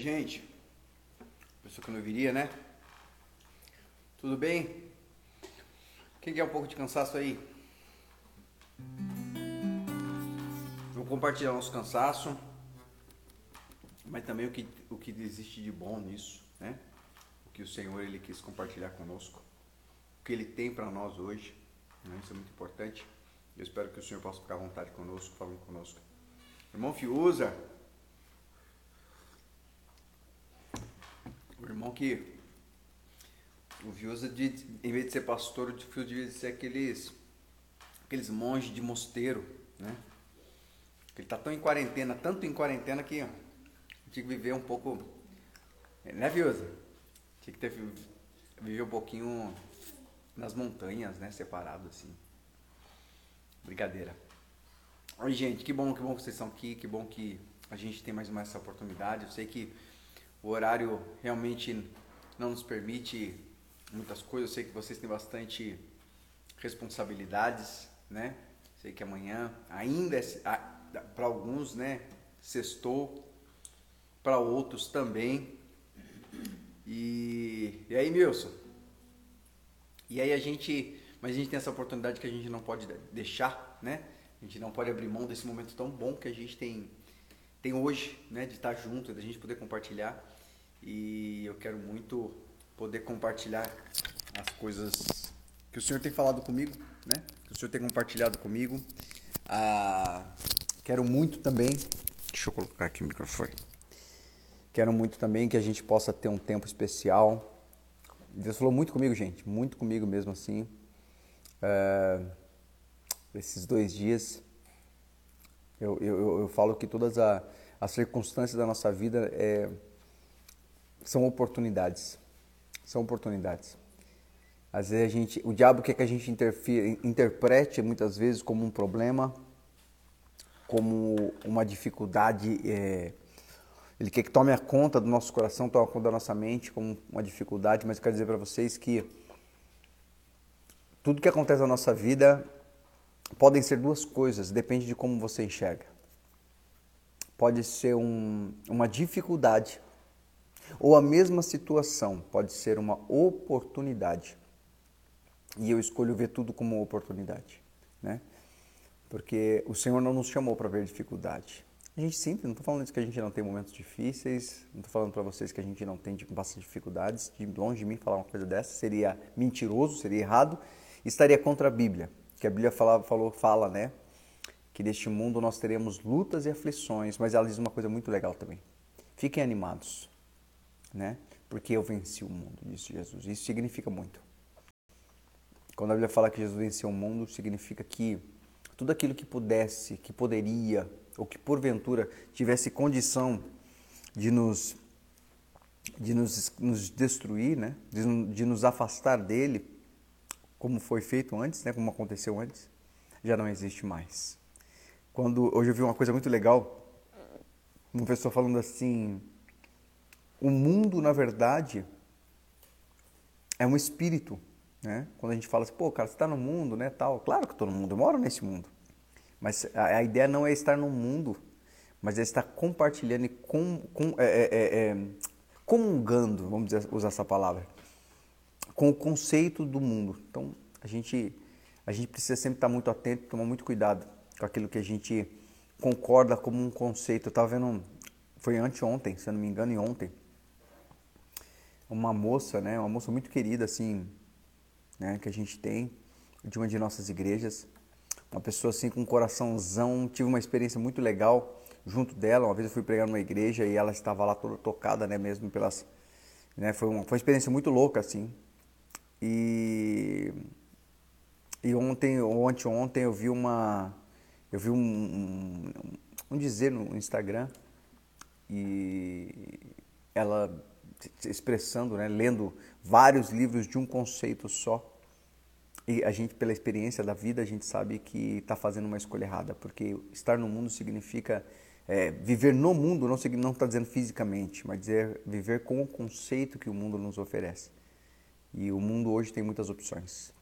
gente. Pessoa que não viria, né? Tudo bem? Quem quer um pouco de cansaço aí? Vou compartilhar nosso cansaço, mas também o que, o que existe de bom nisso, né? O que o Senhor ele quis compartilhar conosco, o que Ele tem para nós hoje, né? isso é muito importante. Eu espero que o Senhor possa ficar à vontade conosco, falando conosco. Irmão Fiuza, irmão que o Fiuza, de, em vez de ser pastor, o devia ser aqueles, aqueles monges de mosteiro, né? Ele tá tão em quarentena, tanto em quarentena que tinha que viver um pouco, né, Fiuza? Tinha que ter viver um pouquinho nas montanhas, né, separado assim. Brincadeira. Oi, gente, que bom, que bom que vocês estão aqui, que bom que a gente tem mais uma essa oportunidade. Eu sei que o horário realmente não nos permite muitas coisas. Eu sei que vocês têm bastante responsabilidades, né? Sei que amanhã ainda é, para alguns, né, sextou, para outros também. E, e aí, Milson? E aí a gente, mas a gente tem essa oportunidade que a gente não pode deixar, né? A gente não pode abrir mão desse momento tão bom que a gente tem, tem hoje, né? De estar junto, da gente poder compartilhar. E eu quero muito poder compartilhar as coisas que o Senhor tem falado comigo, né? Que o Senhor tem compartilhado comigo. Ah, quero muito também. Deixa eu colocar aqui o microfone. Quero muito também que a gente possa ter um tempo especial. Deus falou muito comigo, gente, muito comigo mesmo assim. É, esses dois dias, eu, eu, eu falo que todas a, as circunstâncias da nossa vida é, são oportunidades. São oportunidades. Às vezes a gente, o diabo quer que a gente interprete muitas vezes como um problema, como uma dificuldade. É, ele quer que tome a conta do nosso coração, tome a conta da nossa mente como uma dificuldade, mas eu quero dizer para vocês que tudo que acontece na nossa vida podem ser duas coisas, depende de como você enxerga. Pode ser um, uma dificuldade ou a mesma situação pode ser uma oportunidade. E eu escolho ver tudo como uma oportunidade, né? Porque o Senhor não nos chamou para ver dificuldade. A gente sempre, não estou falando isso que a gente não tem momentos difíceis, não estou falando para vocês que a gente não tem bastante dificuldades, de longe de mim falar uma coisa dessa seria mentiroso, seria errado, estaria contra a Bíblia que a Bíblia fala, falou, fala, né? Que neste mundo nós teremos lutas e aflições, mas ela diz uma coisa muito legal também. Fiquem animados, né? Porque eu venci o mundo, disse Jesus. Isso significa muito. Quando a Bíblia fala que Jesus venceu o mundo, significa que tudo aquilo que pudesse, que poderia, ou que porventura tivesse condição de nos de nos, nos destruir, né? de, de nos afastar dele, como foi feito antes, né, como aconteceu antes, já não existe mais. Quando hoje eu vi uma coisa muito legal, uma pessoa falando assim, o mundo na verdade é um espírito, né? Quando a gente fala assim, pô, cara, você está no mundo, né, tal. Claro que estou no mundo, eu moro nesse mundo. Mas a, a, ideia não é estar no mundo, mas é estar compartilhando e com, com, é, é, é, é comungando, vamos dizer, usar essa palavra, com o conceito do mundo. Então, a gente, a gente precisa sempre estar muito atento, tomar muito cuidado com aquilo que a gente concorda como um conceito. Eu estava vendo, foi anteontem, se eu não me engano, e ontem, uma moça, né, uma moça muito querida, assim, né, que a gente tem, de uma de nossas igrejas, uma pessoa assim com um coraçãozão, tive uma experiência muito legal junto dela, uma vez eu fui pregar numa igreja e ela estava lá toda tocada, né, mesmo pelas, né, foi uma, foi uma experiência muito louca, assim, e, e ontem, ou anteontem, eu vi uma. Eu vi um, um, um dizer no Instagram e ela expressando, né, lendo vários livros de um conceito só. E a gente, pela experiência da vida, a gente sabe que está fazendo uma escolha errada, porque estar no mundo significa é, viver no mundo, não está dizendo fisicamente, mas dizer viver com o conceito que o mundo nos oferece. E o mundo hoje tem muitas opções,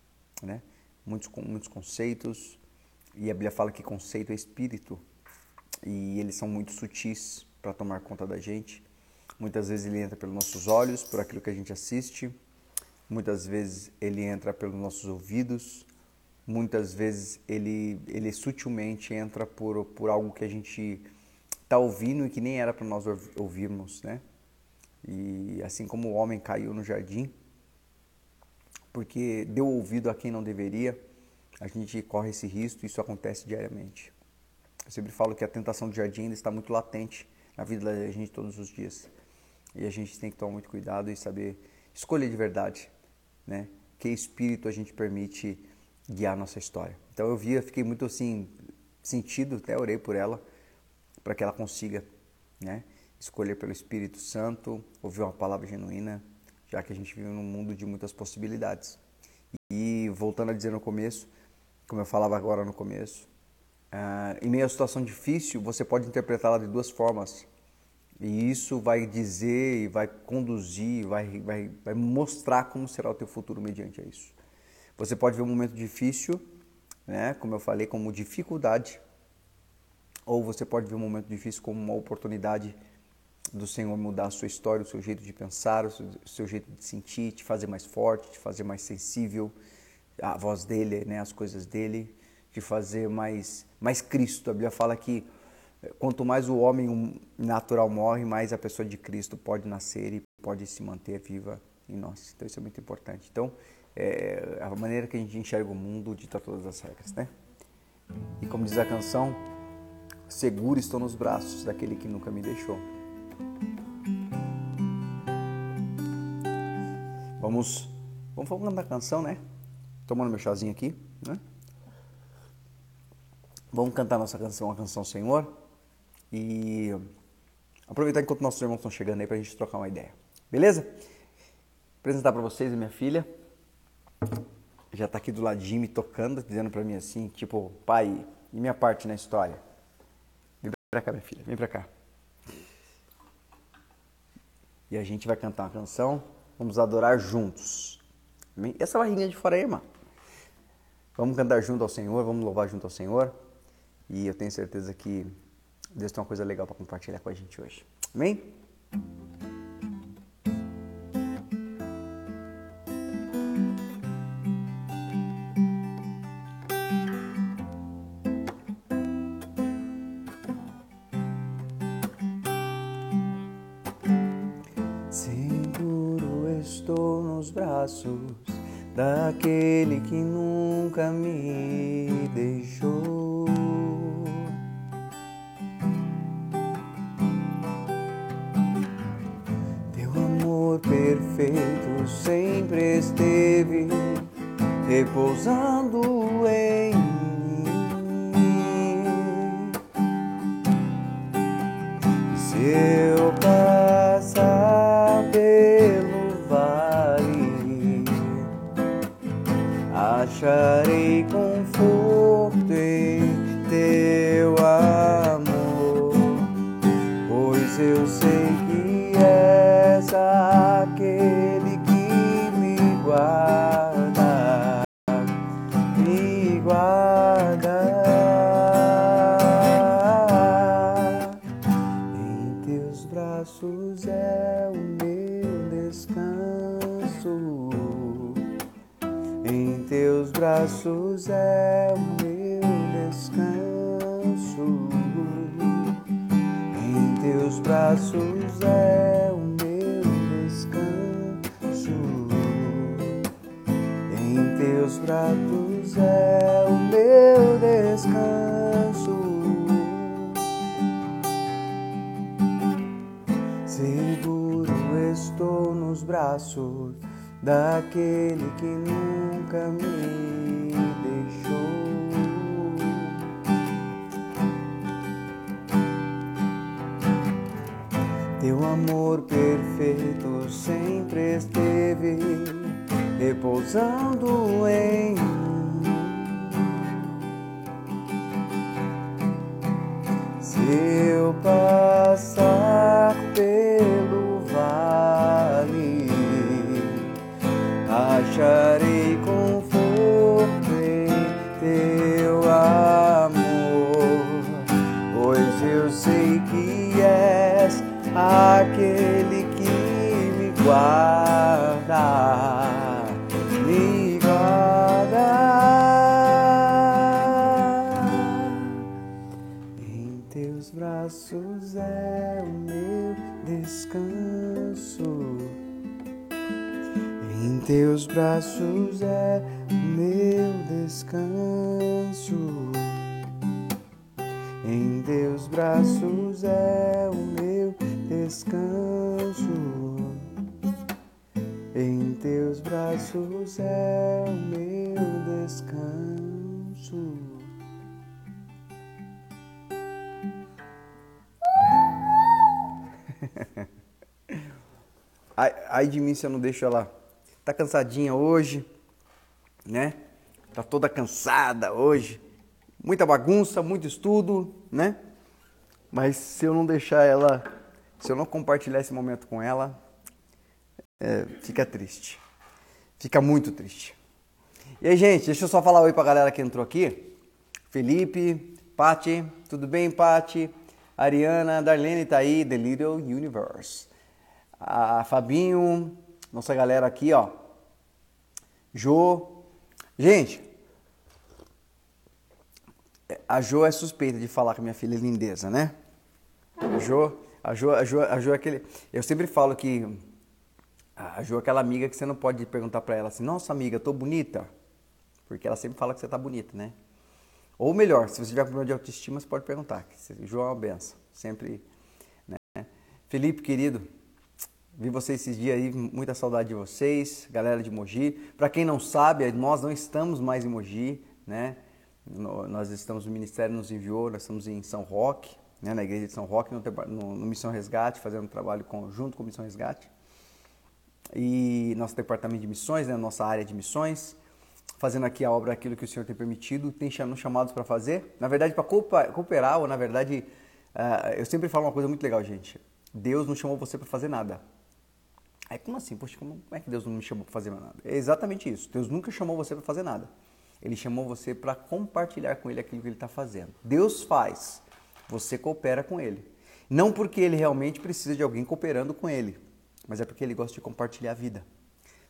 né? Muitos, muitos conceitos, e a Bíblia fala que conceito é espírito, e eles são muito sutis para tomar conta da gente. Muitas vezes ele entra pelos nossos olhos, por aquilo que a gente assiste. Muitas vezes ele entra pelos nossos ouvidos. Muitas vezes ele, ele sutilmente entra por, por algo que a gente está ouvindo e que nem era para nós ouvirmos, né? E assim como o homem caiu no jardim, porque deu ouvido a quem não deveria, a gente corre esse risco e isso acontece diariamente. Eu sempre falo que a tentação do jardim ainda está muito latente na vida da gente todos os dias. E a gente tem que tomar muito cuidado e saber escolher de verdade, né? Que espírito a gente permite guiar a nossa história. Então eu via, fiquei muito assim sentido, até orei por ela para que ela consiga, né? Escolher pelo Espírito Santo, ouvir uma palavra genuína, já que a gente vive num mundo de muitas possibilidades. E voltando a dizer no começo, como eu falava agora no começo, uh, em meio a situação difícil, você pode interpretá-la de duas formas. E isso vai dizer e vai conduzir, vai, vai, vai mostrar como será o teu futuro mediante isso. Você pode ver um momento difícil, né, como eu falei, como dificuldade, ou você pode ver um momento difícil como uma oportunidade do Senhor mudar a sua história, o seu jeito de pensar, o seu, o seu jeito de sentir, te fazer mais forte, te fazer mais sensível à voz dele, né, às coisas dele, te fazer mais, mais Cristo. A Bíblia fala que eh, quanto mais o homem natural morre, mais a pessoa de Cristo pode nascer e pode se manter viva em nós. Então isso é muito importante. Então, é, a maneira que a gente enxerga o mundo dita todas as regras, né? E como diz a canção, seguro estou nos braços daquele que nunca me deixou. Vamos, vamos cantar a canção, né? Tomando meu chazinho aqui, né? Vamos cantar nossa canção, a canção Senhor. E aproveitar enquanto nossos irmãos estão chegando aí para a gente trocar uma ideia. Beleza? Apresentar para vocês a minha filha. Já está aqui do ladinho me tocando, dizendo para mim assim, tipo, pai, e minha parte na história? Vem para cá, minha filha, vem para cá. E a gente vai cantar uma canção Vamos adorar juntos. Amém? Essa barriguinha de fora aí, irmão. Vamos cantar junto ao Senhor, vamos louvar junto ao Senhor. E eu tenho certeza que Deus tem uma coisa legal para compartilhar com a gente hoje. Amém? Daquele que nunca me deixou. Teu amor perfeito sempre esteve repousando em mim. Se eu acharei braços é o meu descanso. Em teus braços é o meu descanso. Em teus braços é o meu descanso. Seguro estou nos braços daquele que nunca me deixou. Teu amor perfeito sempre esteve repousando em mim. Se eu passar pelo acharei conforto em teu amor, pois eu sei que és aquele guarda, me teus braços é meu descanso. Em teus braços é o meu descanso. Em teus braços é o meu descanso. Ai, ai de mim se eu não deixo ela. Tá cansadinha hoje, né? Tá toda cansada hoje. Muita bagunça, muito estudo, né? Mas se eu não deixar ela, se eu não compartilhar esse momento com ela, é, fica triste. Fica muito triste. E aí, gente, deixa eu só falar oi pra galera que entrou aqui. Felipe, Pati, tudo bem, Pati? Ariana, Darlene tá aí, The Little Universe. A Fabinho, nossa galera aqui, ó. Jô. Gente, a Jo é suspeita de falar que minha filha é lindeza, né? A Jo, a Jo, a Jo, a Jo é aquele. Eu sempre falo que a Jo é aquela amiga que você não pode perguntar para ela assim, nossa amiga, tô bonita. Porque ela sempre fala que você tá bonita, né? Ou melhor, se você tiver problema de autoestima, você pode perguntar. Que Jo é uma benção. Sempre. Né? Felipe, querido, vi vocês esses dias aí, muita saudade de vocês, galera de Mogi. Para quem não sabe, nós não estamos mais em Mogi, né? Nós estamos, o Ministério nos enviou, nós estamos em São Roque, né, na igreja de São Roque, no, no, no Missão Resgate, fazendo um trabalho conjunto com Missão Resgate. E nosso departamento de missões, né, nossa área de missões, fazendo aqui a obra aquilo que o Senhor tem permitido, tem nos chamados para fazer. Na verdade, para cooperar, ou na verdade, uh, eu sempre falo uma coisa muito legal, gente. Deus não chamou você para fazer nada. Aí, como assim? Poxa, como é que Deus não me chamou para fazer nada? É exatamente isso. Deus nunca chamou você para fazer nada. Ele chamou você para compartilhar com ele aquilo que ele está fazendo. Deus faz, você coopera com ele. Não porque ele realmente precisa de alguém cooperando com ele, mas é porque ele gosta de compartilhar a vida.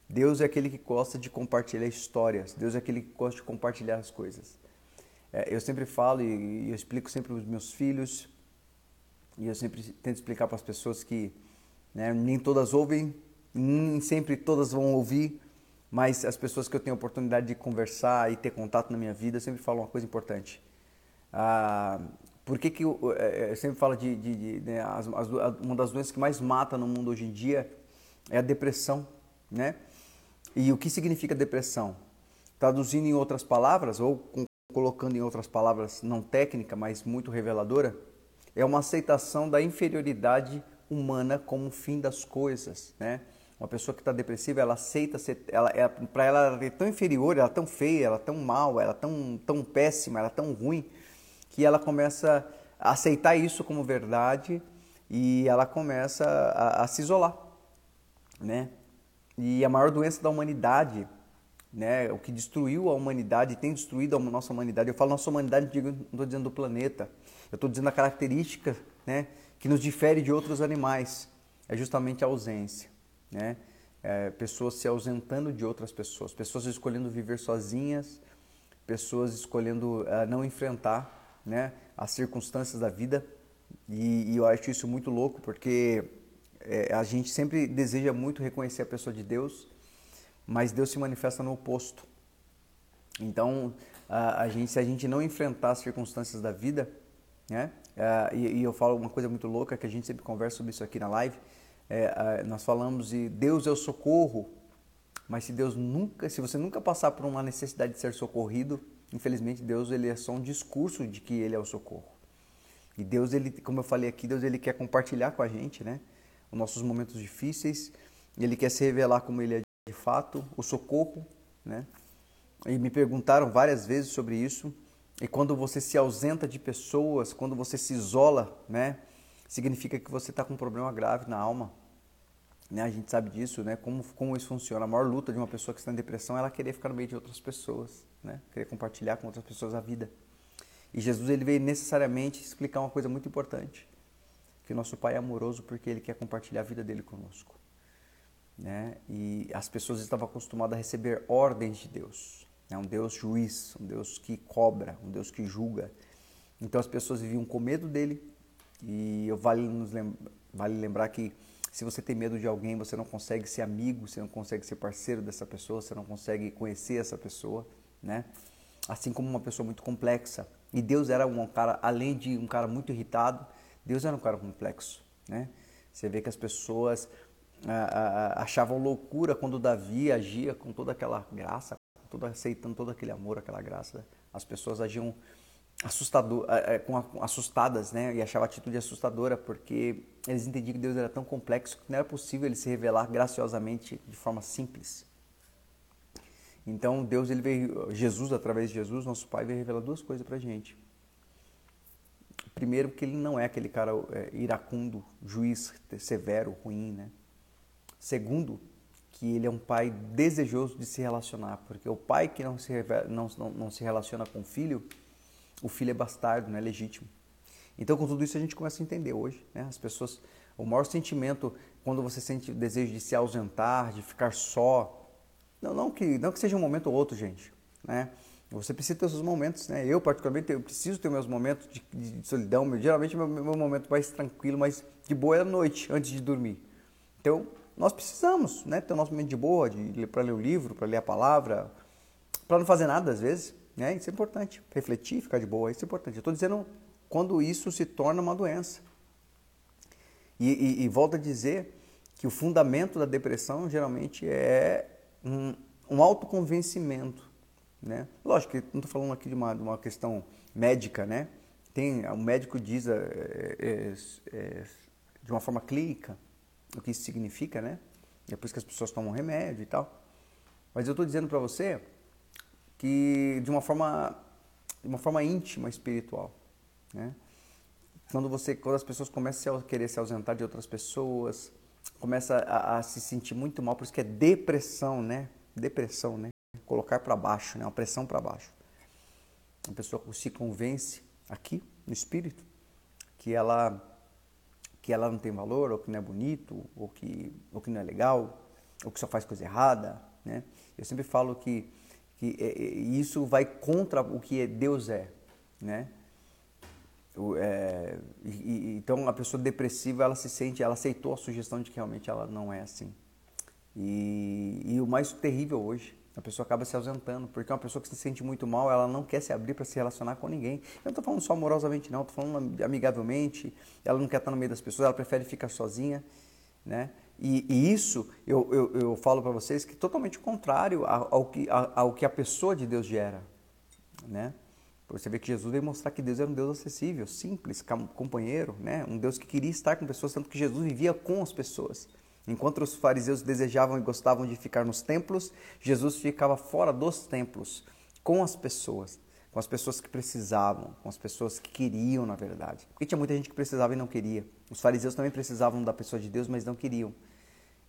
Deus é aquele que gosta de compartilhar histórias. Deus é aquele que gosta de compartilhar as coisas. É, eu sempre falo e, e eu explico sempre para os meus filhos, e eu sempre tento explicar para as pessoas que né, nem todas ouvem, nem sempre todas vão ouvir, mas as pessoas que eu tenho oportunidade de conversar e ter contato na minha vida sempre falam uma coisa importante. Ah, por que, que eu, é, é, eu, sempre falo de, de, de né, as, as, uma das doenças que mais mata no mundo hoje em dia é a depressão, né? E o que significa depressão? Traduzindo em outras palavras, ou com, colocando em outras palavras não técnica, mas muito reveladora, é uma aceitação da inferioridade humana como fim das coisas, né? Uma pessoa que está depressiva, ela aceita ser, ela, ela para ela, ela é tão inferior, ela é tão feia, ela é tão mal, ela é tão, tão péssima, ela é tão ruim, que ela começa a aceitar isso como verdade e ela começa a, a se isolar, né? E a maior doença da humanidade, né? O que destruiu a humanidade, tem destruído a nossa humanidade. Eu falo nossa humanidade, não estou dizendo do planeta. Eu estou dizendo a característica, né? Que nos difere de outros animais. É justamente a ausência né? É, pessoas se ausentando de outras pessoas, pessoas escolhendo viver sozinhas, pessoas escolhendo uh, não enfrentar né, as circunstâncias da vida. E, e, eu acho isso muito louco, porque é, a gente sempre deseja muito reconhecer a pessoa de Deus, mas Deus se manifesta no oposto. Então, a, a gente, se a gente não enfrentar as circunstâncias da vida, né? Uh, e, e eu falo uma coisa muito louca que a gente sempre conversa sobre isso aqui na live é, nós falamos de Deus é o socorro, mas se Deus nunca, se você nunca passar por uma necessidade de ser socorrido, infelizmente Deus ele é só um discurso de que ele é o socorro. E Deus ele, como eu falei aqui, Deus ele quer compartilhar com a gente, né, os nossos momentos difíceis. Ele quer se revelar como ele é de fato, o socorro, né? E me perguntaram várias vezes sobre isso. E quando você se ausenta de pessoas, quando você se isola, né? Significa que você está com um problema grave na alma. Né? A gente sabe disso, né? Como, como isso funciona. A maior luta de uma pessoa que está em depressão é ela querer ficar no meio de outras pessoas, né? Querer compartilhar com outras pessoas a vida. E Jesus ele veio necessariamente explicar uma coisa muito importante, que o nosso Pai é amoroso porque ele quer compartilhar a vida dele conosco. né? E as pessoas estavam acostumadas a receber ordens de Deus. É um Deus juiz, um Deus que cobra, um Deus que julga. Então as pessoas viviam com medo dele. E vale nos vale lembrar que se você tem medo de alguém, você não consegue ser amigo, você não consegue ser parceiro dessa pessoa, você não consegue conhecer essa pessoa, né? Assim como uma pessoa muito complexa. E Deus era um cara, além de um cara muito irritado, Deus era um cara complexo, né? Você vê que as pessoas achavam loucura quando Davi agia com toda aquela graça, todo, aceitando todo aquele amor, aquela graça. As pessoas agiam assustador, com, assustadas, né? E achavam a atitude assustadora porque eles entendiam que Deus era tão complexo que não era possível ele se revelar graciosamente de forma simples. Então Deus ele veio, Jesus através de Jesus, nosso Pai veio revelar duas coisas para gente. Primeiro que ele não é aquele cara é, iracundo, juiz severo, ruim, né? Segundo, que ele é um pai desejoso de se relacionar, porque o pai que não se, não, não, não se relaciona com o filho, o filho é bastardo, não é legítimo. Então, com tudo isso, a gente começa a entender hoje. Né? As pessoas, o maior sentimento quando você sente o desejo de se ausentar, de ficar só, não, não, que, não que seja um momento ou outro, gente. Né? Você precisa ter os seus momentos, né? Eu, particularmente, eu preciso ter meus momentos de, de solidão. Geralmente, meu, meu momento mais tranquilo, mais de boa é à noite, antes de dormir. Então, nós precisamos né, ter o nosso momento de boa, para ler o livro, para ler a palavra, para não fazer nada às vezes. Né? Isso é importante. Refletir, ficar de boa, isso é importante. Eu estou dizendo quando isso se torna uma doença. E, e, e volto a dizer que o fundamento da depressão geralmente é um, um autoconvencimento. Né? Lógico que não estou falando aqui de uma, de uma questão médica, né? Tem, o médico diz é, é, é, de uma forma clínica, o que isso significa, né? É por isso que as pessoas tomam remédio e tal. Mas eu estou dizendo para você que de uma forma, de uma forma íntima, espiritual, né? Quando você, quando as pessoas começam a querer se ausentar de outras pessoas, começa a, a se sentir muito mal, por isso que é depressão, né? Depressão, né? Colocar para baixo, né? Uma pressão para baixo. A pessoa se convence aqui no espírito que ela que ela não tem valor, ou que não é bonito, ou que, ou que não é legal, ou que só faz coisa errada. Né? Eu sempre falo que, que é, é, isso vai contra o que Deus é. Né? É, e, então a pessoa depressiva ela se sente, ela aceitou a sugestão de que realmente ela não é assim. E, e o mais terrível hoje a pessoa acaba se ausentando, porque uma pessoa que se sente muito mal, ela não quer se abrir para se relacionar com ninguém. Eu não estou falando só amorosamente, não, estou falando amigavelmente, ela não quer estar no meio das pessoas, ela prefere ficar sozinha, né? E, e isso, eu, eu, eu falo para vocês que é totalmente contrário ao que, ao que a pessoa de Deus gera, né? Você vê que Jesus veio mostrar que Deus era um Deus acessível, simples, companheiro, né? Um Deus que queria estar com pessoas, tanto que Jesus vivia com as pessoas. Enquanto os fariseus desejavam e gostavam de ficar nos templos, Jesus ficava fora dos templos, com as pessoas, com as pessoas que precisavam, com as pessoas que queriam, na verdade. Porque tinha muita gente que precisava e não queria. Os fariseus também precisavam da pessoa de Deus, mas não queriam.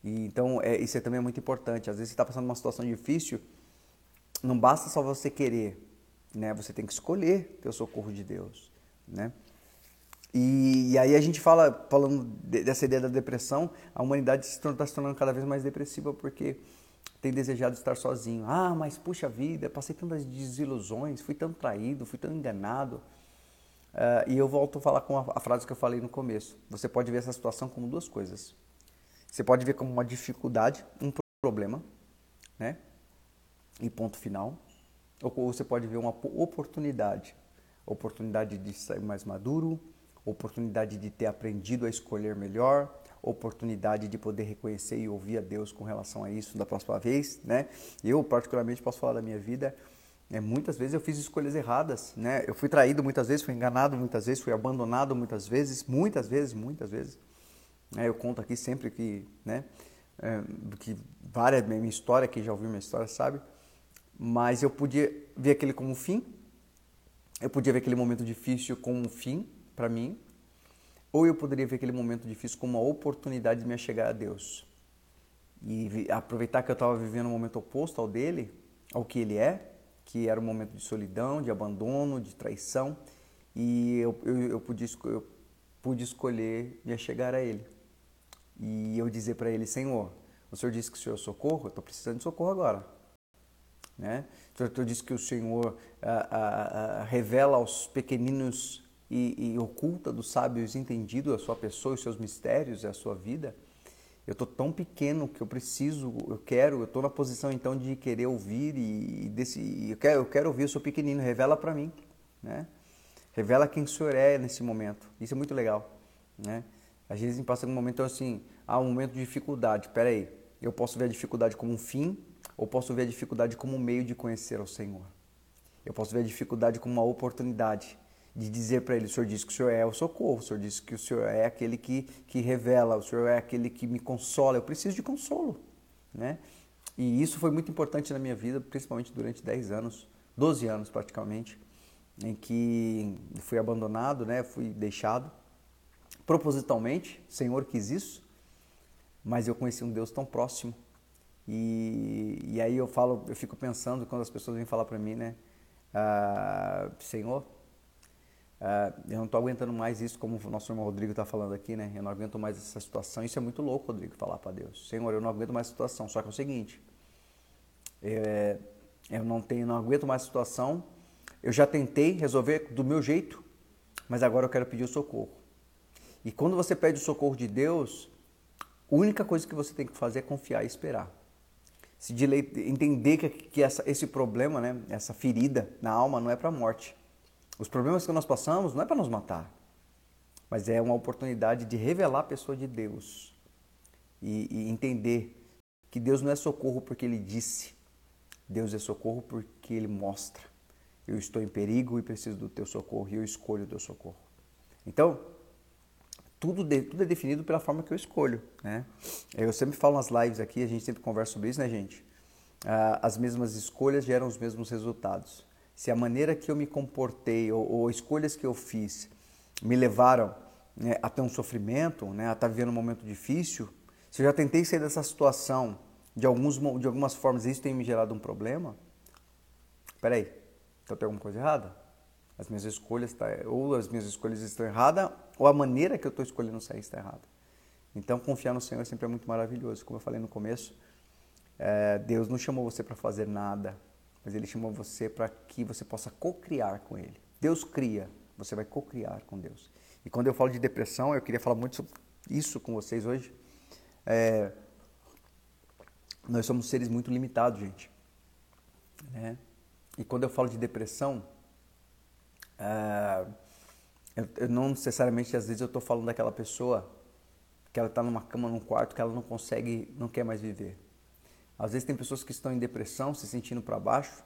E, então, é, isso é também é muito importante. Às vezes você está passando uma situação difícil, não basta só você querer, né? Você tem que escolher ter o socorro de Deus, né? E, e, aí a gente fala, falando dessa ideia da depressão, a humanidade está se tornando cada vez mais depressiva porque tem desejado estar sozinho. Ah, mas puxa vida, passei tantas desilusões, fui tão traído, fui tão enganado. Uh, e eu volto a falar com a, a frase que eu falei no começo. Você pode ver essa situação como duas coisas. Você pode ver como uma dificuldade, um problema, né? E ponto final. Ou você pode ver uma oportunidade. Oportunidade de sair mais maduro, oportunidade de ter aprendido a escolher melhor, oportunidade de poder reconhecer e ouvir a Deus com relação a isso da próxima vez, né? Eu particularmente posso falar da minha vida, né? muitas vezes eu fiz escolhas erradas, né? Eu fui traído muitas vezes, fui enganado muitas vezes, fui abandonado muitas vezes, muitas vezes, muitas vezes. Né? Eu conto aqui sempre que, né? É, que várias minha história, quem já ouviu minha história sabe, mas eu podia ver aquele como um fim, eu podia ver aquele momento difícil como um fim, para mim, ou eu poderia ver aquele momento difícil como uma oportunidade de me chegar a Deus. E aproveitar que eu estava vivendo um momento oposto ao dele, ao que ele é, que era um momento de solidão, de abandono, de traição, e eu, eu, eu, pude, eu pude escolher me chegar a ele. E eu dizer para ele, Senhor, O Senhor disse que o Senhor socorro, eu estou precisando de socorro agora. Né? O Senhor disse que o Senhor ah, ah, ah, revela aos pequeninos e, e oculta dos sábios entendido a sua pessoa, os seus mistérios e a sua vida. Eu estou tão pequeno que eu preciso, eu quero, eu estou na posição então de querer ouvir e, e desse, eu, quero, eu quero ouvir, eu sou pequenino, revela para mim. Né? Revela quem o Senhor é nesse momento. Isso é muito legal. Né? Às vezes passa um momento assim, há um momento de dificuldade. Espera aí, eu posso ver a dificuldade como um fim ou posso ver a dificuldade como um meio de conhecer ao Senhor. Eu posso ver a dificuldade como uma oportunidade de dizer para ele, o Senhor diz que o Senhor é o socorro, o Senhor diz que o Senhor é aquele que, que revela, o Senhor é aquele que me consola, eu preciso de consolo, né? E isso foi muito importante na minha vida, principalmente durante 10 anos, 12 anos praticamente, em que fui abandonado, né? Fui deixado propositalmente, o Senhor quis isso, mas eu conheci um Deus tão próximo. E, e aí eu falo, eu fico pensando quando as pessoas vêm falar para mim, né? Ah, Senhor, Uh, eu não estou aguentando mais isso, como o nosso irmão Rodrigo está falando aqui, né? Eu não aguento mais essa situação. Isso é muito louco, Rodrigo, falar para Deus. Senhor, eu não aguento mais essa situação. Só que é o seguinte, é, eu não tenho, não aguento mais a situação. Eu já tentei resolver do meu jeito, mas agora eu quero pedir o socorro. E quando você pede o socorro de Deus, a única coisa que você tem que fazer é confiar e esperar. Se entender que, que essa, esse problema, né, essa ferida na alma não é para a morte os problemas que nós passamos não é para nos matar, mas é uma oportunidade de revelar a pessoa de Deus e, e entender que Deus não é socorro porque Ele disse, Deus é socorro porque Ele mostra. Eu estou em perigo e preciso do teu socorro e eu escolho o teu socorro. Então, tudo, de, tudo é definido pela forma que eu escolho. Né? Eu sempre falo nas lives aqui, a gente sempre conversa sobre isso, né, gente? Ah, as mesmas escolhas geram os mesmos resultados se a maneira que eu me comportei ou, ou escolhas que eu fiz me levaram né, a ter um sofrimento, né, a estar tá vivendo um momento difícil, se eu já tentei sair dessa situação de, alguns, de algumas formas isso tem me gerado um problema, peraí, então tem alguma coisa errada? As minhas escolhas, tá, ou as minhas escolhas estão erradas, ou a maneira que eu estou escolhendo sair está errada. Então, confiar no Senhor sempre é muito maravilhoso. Como eu falei no começo, é, Deus não chamou você para fazer nada, mas ele chamou você para que você possa co-criar com ele. Deus cria, você vai co-criar com Deus. E quando eu falo de depressão, eu queria falar muito sobre isso com vocês hoje. É, nós somos seres muito limitados, gente. Né? E quando eu falo de depressão, é, eu, eu, não necessariamente, às vezes, eu estou falando daquela pessoa que ela está numa cama, num quarto, que ela não consegue, não quer mais viver. Às vezes tem pessoas que estão em depressão, se sentindo para baixo,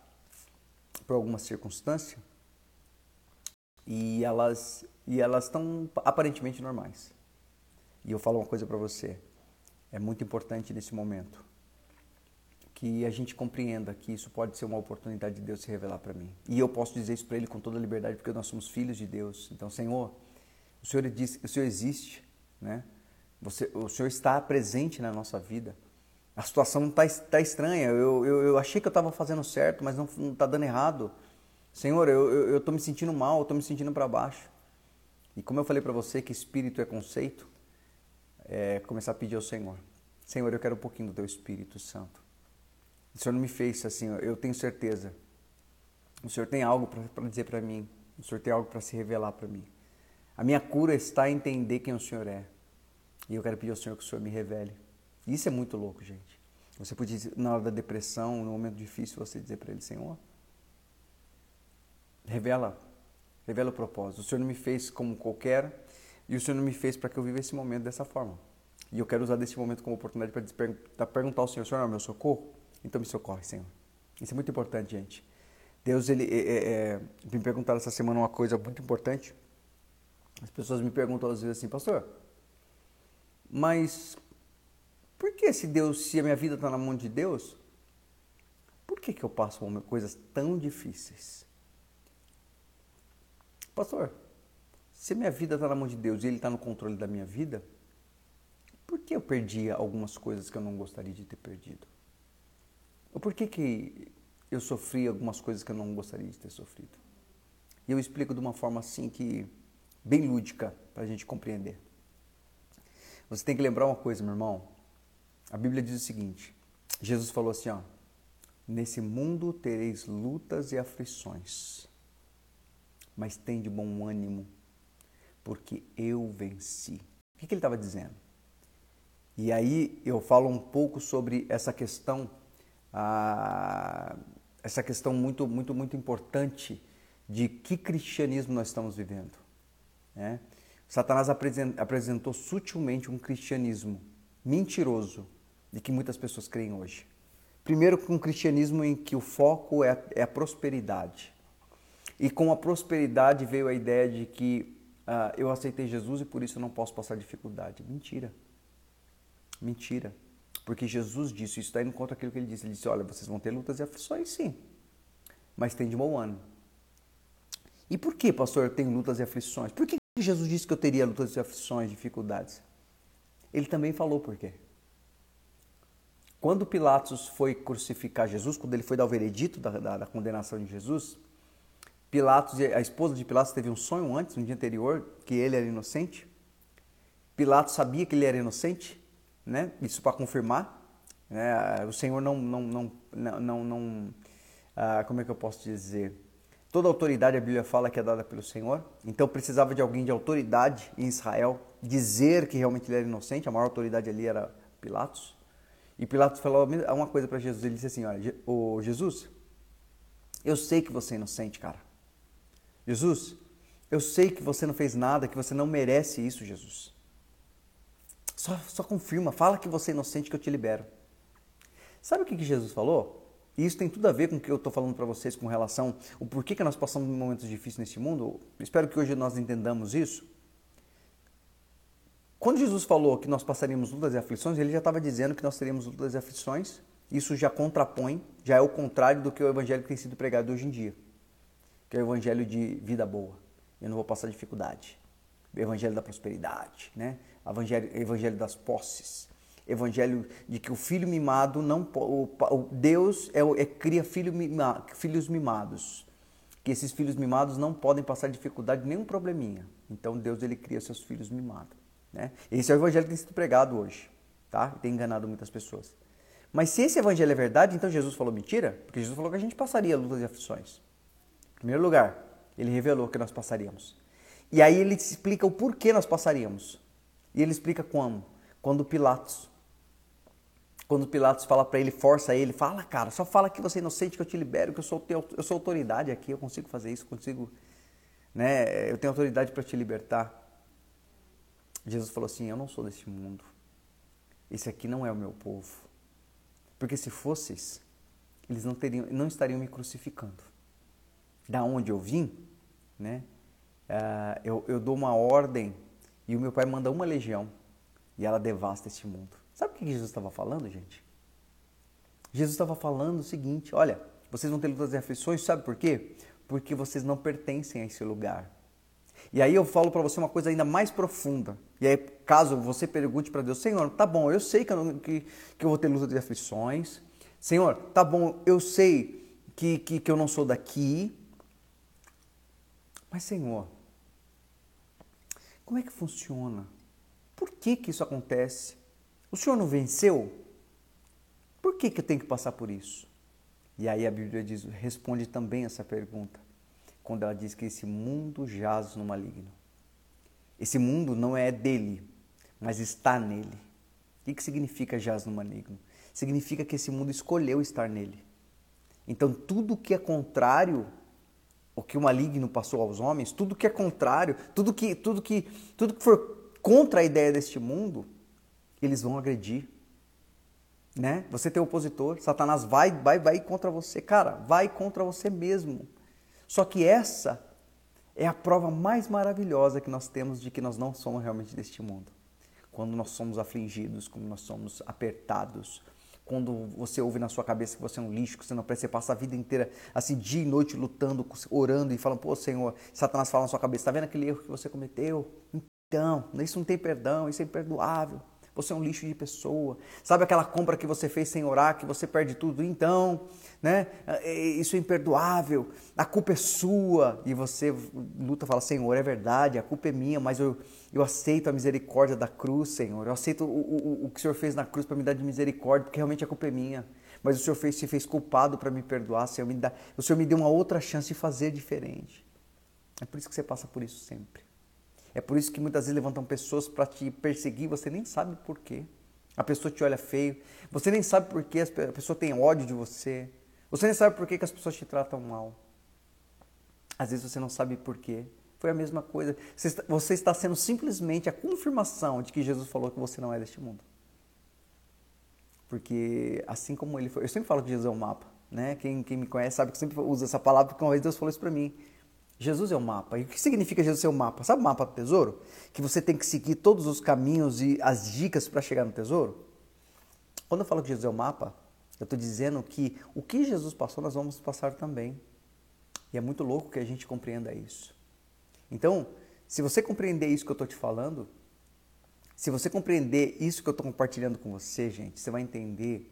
por alguma circunstância, e elas e elas estão aparentemente normais. E eu falo uma coisa para você, é muito importante nesse momento que a gente compreenda que isso pode ser uma oportunidade de Deus se revelar para mim. E eu posso dizer isso para ele com toda liberdade, porque nós somos filhos de Deus. Então, Senhor, o Senhor diz, o Senhor existe, né? Você, o Senhor está presente na nossa vida. A situação está tá estranha. Eu, eu, eu, achei que eu estava fazendo certo, mas não está dando errado. Senhor, eu estou me sentindo mal, eu estou me sentindo para baixo. E como eu falei para você que espírito é conceito, é começar a pedir ao Senhor. Senhor, eu quero um pouquinho do teu Espírito Santo. O Senhor não me fez assim, eu tenho certeza. O Senhor tem algo para dizer para mim. O Senhor tem algo para se revelar para mim. A minha cura está em entender quem o Senhor é. E eu quero pedir ao Senhor que o Senhor me revele. Isso é muito louco, gente. Você podia, na hora da depressão, no momento difícil, você dizer para ele, Senhor, revela, revela o propósito. O Senhor não me fez como qualquer e o Senhor não me fez para que eu viva esse momento dessa forma. E eu quero usar desse momento como oportunidade para perguntar ao Senhor, Senhor, é meu socorro? Então me socorre, Senhor. Isso é muito importante, gente. Deus, ele é, é, é, me perguntaram essa semana uma coisa muito importante. As pessoas me perguntam às vezes assim, pastor, mas por que se Deus, se a minha vida está na mão de Deus, por que, que eu passo coisas tão difíceis? Pastor, se a minha vida está na mão de Deus e Ele está no controle da minha vida, por que eu perdi algumas coisas que eu não gostaria de ter perdido? Ou por que, que eu sofri algumas coisas que eu não gostaria de ter sofrido? E eu explico de uma forma assim que bem lúdica para a gente compreender. Você tem que lembrar uma coisa, meu irmão. A Bíblia diz o seguinte: Jesus falou assim, ó, nesse mundo tereis lutas e aflições, mas tem de bom ânimo, porque eu venci. O que, ele estava dizendo? E aí eu falo um pouco sobre essa questão, essa questão muito, muito, muito importante de que cristianismo nós estamos vivendo. Né? Satanás apresentou sutilmente um cristianismo mentiroso de que muitas pessoas creem hoje. Primeiro, com um cristianismo em que o foco é, é a prosperidade. E com a prosperidade veio a ideia de que uh, eu aceitei Jesus e por isso eu não posso passar dificuldade. Mentira. Mentira. Porque Jesus disse, isso está indo contra aquilo que ele disse. Ele disse: Olha, vocês vão ter lutas e aflições, sim, mas tem de bom ano. E por que, pastor, eu tenho lutas e aflições? Por que Jesus disse que eu teria lutas e aflições, dificuldades? Ele também falou por quê. Quando Pilatos foi crucificar Jesus, quando ele foi dar o veredito da, da, da condenação de Jesus, Pilatos, a esposa de Pilatos teve um sonho antes, no dia anterior, que ele era inocente. Pilatos sabia que ele era inocente, né? Isso para confirmar. Né? O Senhor não, não, não, não, não, não ah, como é que eu posso dizer? Toda autoridade a Bíblia fala que é dada pelo Senhor. Então precisava de alguém de autoridade em Israel dizer que realmente ele era inocente. A maior autoridade ali era Pilatos. E Pilatos falou uma coisa para Jesus. Ele disse assim: Olha, ô Jesus, eu sei que você é inocente, cara. Jesus, eu sei que você não fez nada, que você não merece isso, Jesus. Só, só confirma, fala que você é inocente que eu te libero. Sabe o que, que Jesus falou? E isso tem tudo a ver com o que eu estou falando para vocês com relação ao porquê que nós passamos momentos difíceis nesse mundo. Espero que hoje nós entendamos isso. Quando Jesus falou que nós passaríamos lutas e aflições, ele já estava dizendo que nós teríamos lutas e aflições. Isso já contrapõe, já é o contrário do que o evangelho que tem sido pregado hoje em dia, que é o evangelho de vida boa. Eu não vou passar dificuldade. Evangelho da prosperidade, né? Evangelho, evangelho das posses. Evangelho de que o filho mimado não o, o Deus é, é cria filho mima, filhos mimados. Que esses filhos mimados não podem passar dificuldade nenhum probleminha. Então Deus ele cria seus filhos mimados. Né? Esse é o evangelho que tem sido pregado hoje, tá? Tem enganado muitas pessoas. Mas se esse evangelho é verdade, então Jesus falou mentira? Porque Jesus falou que a gente passaria lutas e aflições. Em primeiro lugar, ele revelou que nós passaríamos. E aí ele explica o porquê nós passaríamos. E ele explica como. Quando Pilatos quando Pilatos fala para ele, força ele, fala, cara, só fala que você é inocente, que eu te libero, que eu sou, eu sou autoridade aqui, eu consigo fazer isso, consigo, né, eu tenho autoridade para te libertar. Jesus falou assim: Eu não sou desse mundo. Esse aqui não é o meu povo. Porque se fosses, eles não, teriam, não estariam me crucificando. Da onde eu vim, né? Uh, eu, eu dou uma ordem e o meu pai manda uma legião e ela devasta este mundo. Sabe o que Jesus estava falando, gente? Jesus estava falando o seguinte: olha, vocês vão ter lutas e aflições, sabe por quê? Porque vocês não pertencem a esse lugar. E aí eu falo para você uma coisa ainda mais profunda. E aí, caso você pergunte para Deus, Senhor, tá bom, eu sei que eu, não, que, que eu vou ter luta de aflições. Senhor, tá bom, eu sei que, que, que eu não sou daqui. Mas, Senhor, como é que funciona? Por que, que isso acontece? O Senhor não venceu? Por que, que eu tenho que passar por isso? E aí a Bíblia diz, responde também essa pergunta quando ela diz que esse mundo jaz no maligno. Esse mundo não é dele, mas está nele. O que significa jaz no maligno? Significa que esse mundo escolheu estar nele. Então, tudo que é contrário o que o maligno passou aos homens, tudo que é contrário, tudo que, tudo que, tudo que for contra a ideia deste mundo, eles vão agredir. Né? Você tem opositor, Satanás vai, vai, vai contra você, cara, vai contra você mesmo. Só que essa é a prova mais maravilhosa que nós temos de que nós não somos realmente deste mundo. Quando nós somos afligidos, quando nós somos apertados, quando você ouve na sua cabeça que você é um lixo, que você não presta, você passa a vida inteira assim, dia e noite lutando, orando e falando, pô Senhor, Satanás fala na sua cabeça, está vendo aquele erro que você cometeu? Então, isso não tem perdão, isso é imperdoável. Você é um lixo de pessoa. Sabe aquela compra que você fez sem orar, que você perde tudo? Então, né? É, é, isso é imperdoável. A culpa é sua. E você luta, fala: Senhor, é verdade, a culpa é minha, mas eu, eu aceito a misericórdia da cruz, Senhor. Eu aceito o, o, o que o Senhor fez na cruz para me dar de misericórdia, porque realmente a culpa é minha. Mas o Senhor fez, se fez culpado para me perdoar. Senhor, me dá, o Senhor me deu uma outra chance de fazer diferente. É por isso que você passa por isso sempre. É por isso que muitas vezes levantam pessoas para te perseguir, você nem sabe por quê. A pessoa te olha feio, você nem sabe por que a pessoa tem ódio de você. Você nem sabe por que as pessoas te tratam mal. Às vezes você não sabe por quê. Foi a mesma coisa. Você está sendo simplesmente a confirmação de que Jesus falou que você não é deste mundo. Porque assim como ele foi. Eu sempre falo que Jesus é o um mapa. Né? Quem, quem me conhece sabe que eu sempre uso essa palavra, porque uma vez Deus falou isso para mim. Jesus é o mapa. E o que significa Jesus ser o mapa? Sabe o mapa do tesouro? Que você tem que seguir todos os caminhos e as dicas para chegar no tesouro? Quando eu falo que Jesus é o mapa, eu estou dizendo que o que Jesus passou, nós vamos passar também. E é muito louco que a gente compreenda isso. Então, se você compreender isso que eu estou te falando, se você compreender isso que eu estou compartilhando com você, gente, você vai entender,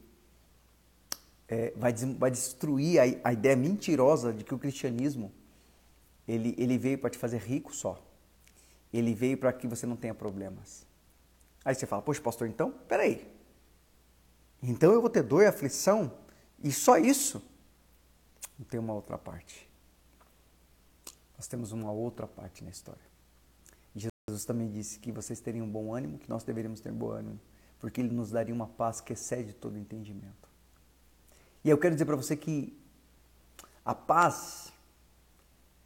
é, vai, vai destruir a, a ideia mentirosa de que o cristianismo ele, ele veio para te fazer rico só. Ele veio para que você não tenha problemas. Aí você fala, poxa, pastor, então, peraí. Então eu vou ter dor e aflição? E só isso? Não tem uma outra parte. Nós temos uma outra parte na história. Jesus também disse que vocês teriam bom ânimo, que nós deveríamos ter bom ânimo, porque Ele nos daria uma paz que excede todo entendimento. E eu quero dizer para você que a paz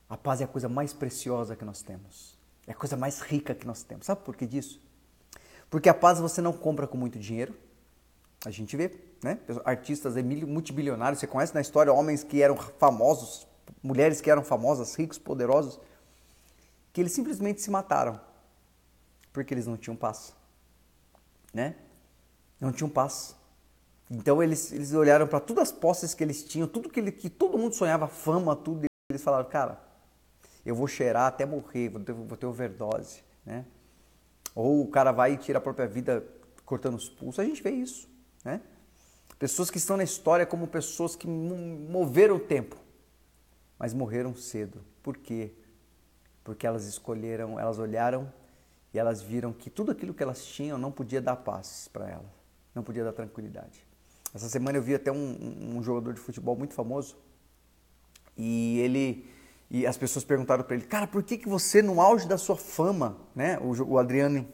a paz é a coisa mais preciosa que nós temos. É a coisa mais rica que nós temos. Sabe por que disso? Porque a paz você não compra com muito dinheiro. A gente vê, né? Artistas multibilionários, você conhece na história homens que eram famosos, mulheres que eram famosas, ricos, poderosos, que eles simplesmente se mataram porque eles não tinham paz, né? Não tinham paz. Então eles, eles olharam para todas as posses que eles tinham, tudo que, ele, que todo mundo sonhava, fama, tudo. Eles falaram, cara, eu vou cheirar até morrer, vou ter, vou ter overdose, né? Ou o cara vai e tira a própria vida cortando os pulsos. A gente vê isso, né? Pessoas que estão na história como pessoas que moveram o tempo, mas morreram cedo. Por quê? Porque elas escolheram, elas olharam e elas viram que tudo aquilo que elas tinham não podia dar paz para elas, não podia dar tranquilidade. Essa semana eu vi até um, um jogador de futebol muito famoso e ele e as pessoas perguntaram para ele, cara, por que, que você, no auge da sua fama, né? O, o Adriano,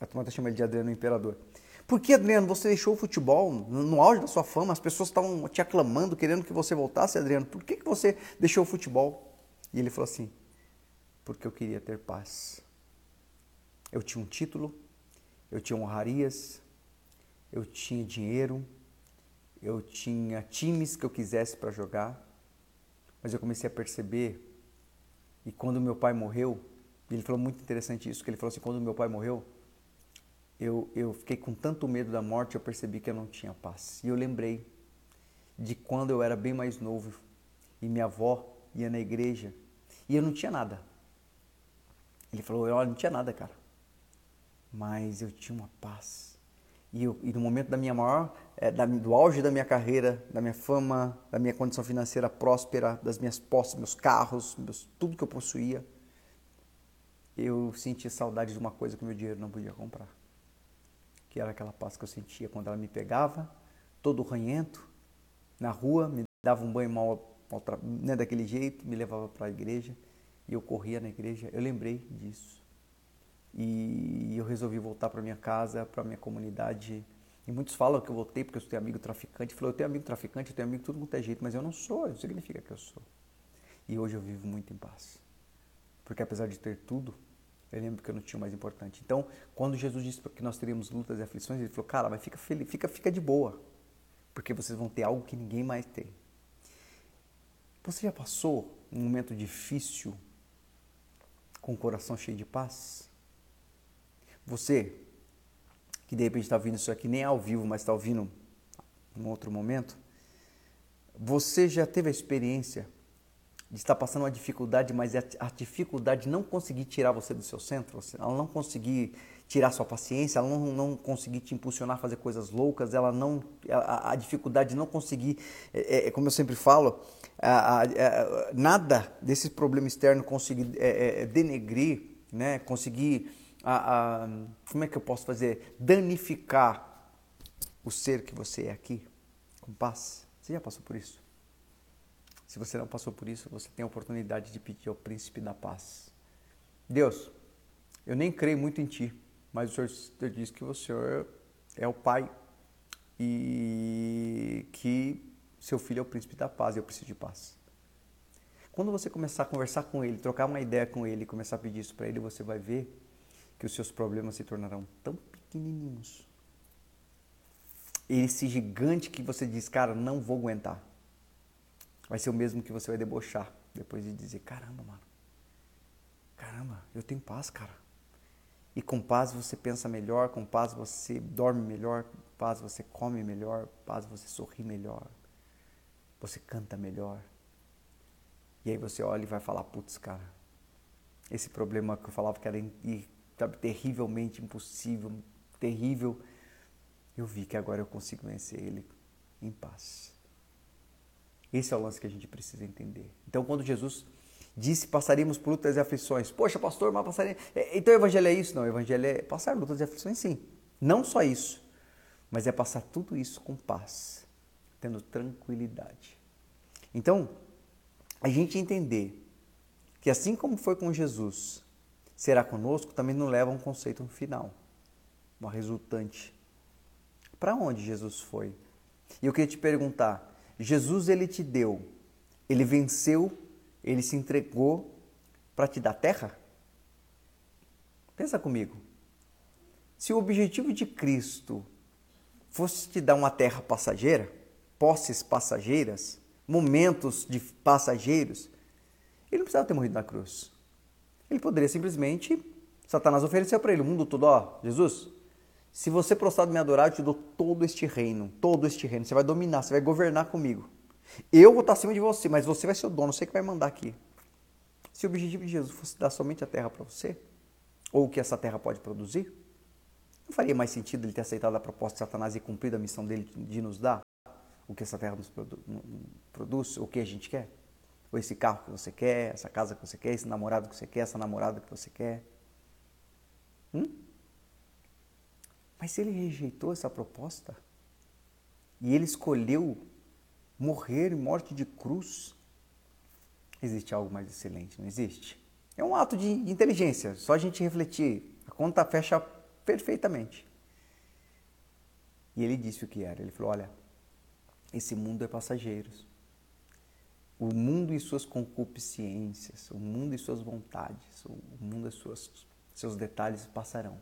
a turma chama ele de Adriano Imperador. Por que, Adriano, você deixou o futebol no, no auge da sua fama? As pessoas estavam te aclamando, querendo que você voltasse, Adriano. Por que, que você deixou o futebol? E ele falou assim: porque eu queria ter paz. Eu tinha um título, eu tinha honrarias, eu tinha dinheiro, eu tinha times que eu quisesse para jogar, mas eu comecei a perceber e quando meu pai morreu, ele falou muito interessante isso, que ele falou assim, quando meu pai morreu, eu, eu fiquei com tanto medo da morte, eu percebi que eu não tinha paz. E eu lembrei de quando eu era bem mais novo e minha avó ia na igreja e eu não tinha nada. Ele falou, eu não tinha nada, cara. Mas eu tinha uma paz. E, e no momento da minha maior, é, da, do auge da minha carreira, da minha fama, da minha condição financeira próspera, das minhas posses, meus carros, meus, tudo que eu possuía, eu sentia saudade de uma coisa que meu dinheiro não podia comprar. Que era aquela paz que eu sentia quando ela me pegava, todo ranhento, na rua, me dava um banho mal, mal né, daquele jeito, me levava para a igreja e eu corria na igreja. Eu lembrei disso. E eu resolvi voltar para minha casa, para minha comunidade. E muitos falam que eu voltei porque eu tenho amigo traficante. Falou, eu tenho amigo traficante, eu tenho amigo tudo quanto é jeito, mas eu não sou, não significa que eu sou. E hoje eu vivo muito em paz. Porque apesar de ter tudo, eu lembro que eu não tinha o mais importante. Então, quando Jesus disse que nós teríamos lutas e aflições, ele falou, cara, mas fica feliz, fica, fica de boa. Porque vocês vão ter algo que ninguém mais tem. Você já passou um momento difícil com o coração cheio de paz? Você, que de repente está ouvindo isso aqui nem ao vivo, mas está ouvindo em outro momento, você já teve a experiência de estar passando uma dificuldade, mas a dificuldade não conseguir tirar você do seu centro, ela não conseguir tirar sua paciência, ela não, não conseguir te impulsionar a fazer coisas loucas, ela não a, a dificuldade de não conseguir, é, é, como eu sempre falo, a, a, nada desse problema externo conseguir é, é, denegrir, né, conseguir, como é que eu posso fazer, danificar o ser que você é aqui com paz. Você já passou por isso? Se você não passou por isso, você tem a oportunidade de pedir ao príncipe da paz. Deus, eu nem creio muito em ti, mas o Senhor, Senhor diz que o Senhor é o Pai e que seu filho é o príncipe da paz e eu preciso de paz. Quando você começar a conversar com ele, trocar uma ideia com ele, começar a pedir isso para ele, você vai ver que os seus problemas se tornarão tão pequenininhos. Esse gigante que você diz, cara, não vou aguentar. Vai ser o mesmo que você vai debochar depois de dizer, caramba, mano. Caramba, eu tenho paz, cara. E com paz você pensa melhor, com paz você dorme melhor, com paz você come melhor, com paz você sorri melhor, você canta melhor. E aí você olha e vai falar, putz, cara, esse problema que eu falava que era sabe, terrivelmente impossível, terrível, eu vi que agora eu consigo vencer ele em paz. Esse é o lance que a gente precisa entender. Então, quando Jesus disse passaríamos por lutas e aflições. Poxa, pastor, mas passaríamos. É, então o evangelho é isso? Não, o evangelho é passar lutas e aflições, sim. Não só isso, mas é passar tudo isso com paz, tendo tranquilidade. Então, a gente entender que assim como foi com Jesus, será conosco, também não leva a um conceito final, uma resultante. Para onde Jesus foi? E eu queria te perguntar, Jesus ele te deu, ele venceu ele se entregou para te dar terra? Pensa comigo. Se o objetivo de Cristo fosse te dar uma terra passageira, posses passageiras, momentos de passageiros, ele não precisava ter morrido na cruz. Ele poderia simplesmente, Satanás ofereceu para ele o mundo todo, ó, Jesus, se você prostrar me adorar, eu te dou todo este reino, todo este reino, você vai dominar, você vai governar comigo. Eu vou estar acima de você, mas você vai ser o dono, você que vai mandar aqui. Se o objetivo de Jesus fosse dar somente a terra para você, ou o que essa terra pode produzir, não faria mais sentido ele ter aceitado a proposta de Satanás e cumprido a missão dele de nos dar o que essa terra nos produ produz, o que a gente quer? Ou esse carro que você quer, essa casa que você quer, esse namorado que você quer, essa namorada que você quer? Hum? Mas se ele rejeitou essa proposta e ele escolheu morrer morte de cruz, existe algo mais excelente, não existe? É um ato de inteligência, só a gente refletir, a conta fecha perfeitamente. E ele disse o que era. Ele falou: Olha, esse mundo é passageiro. O mundo e suas concupiscências, o mundo e suas vontades, o mundo e suas, seus detalhes passarão.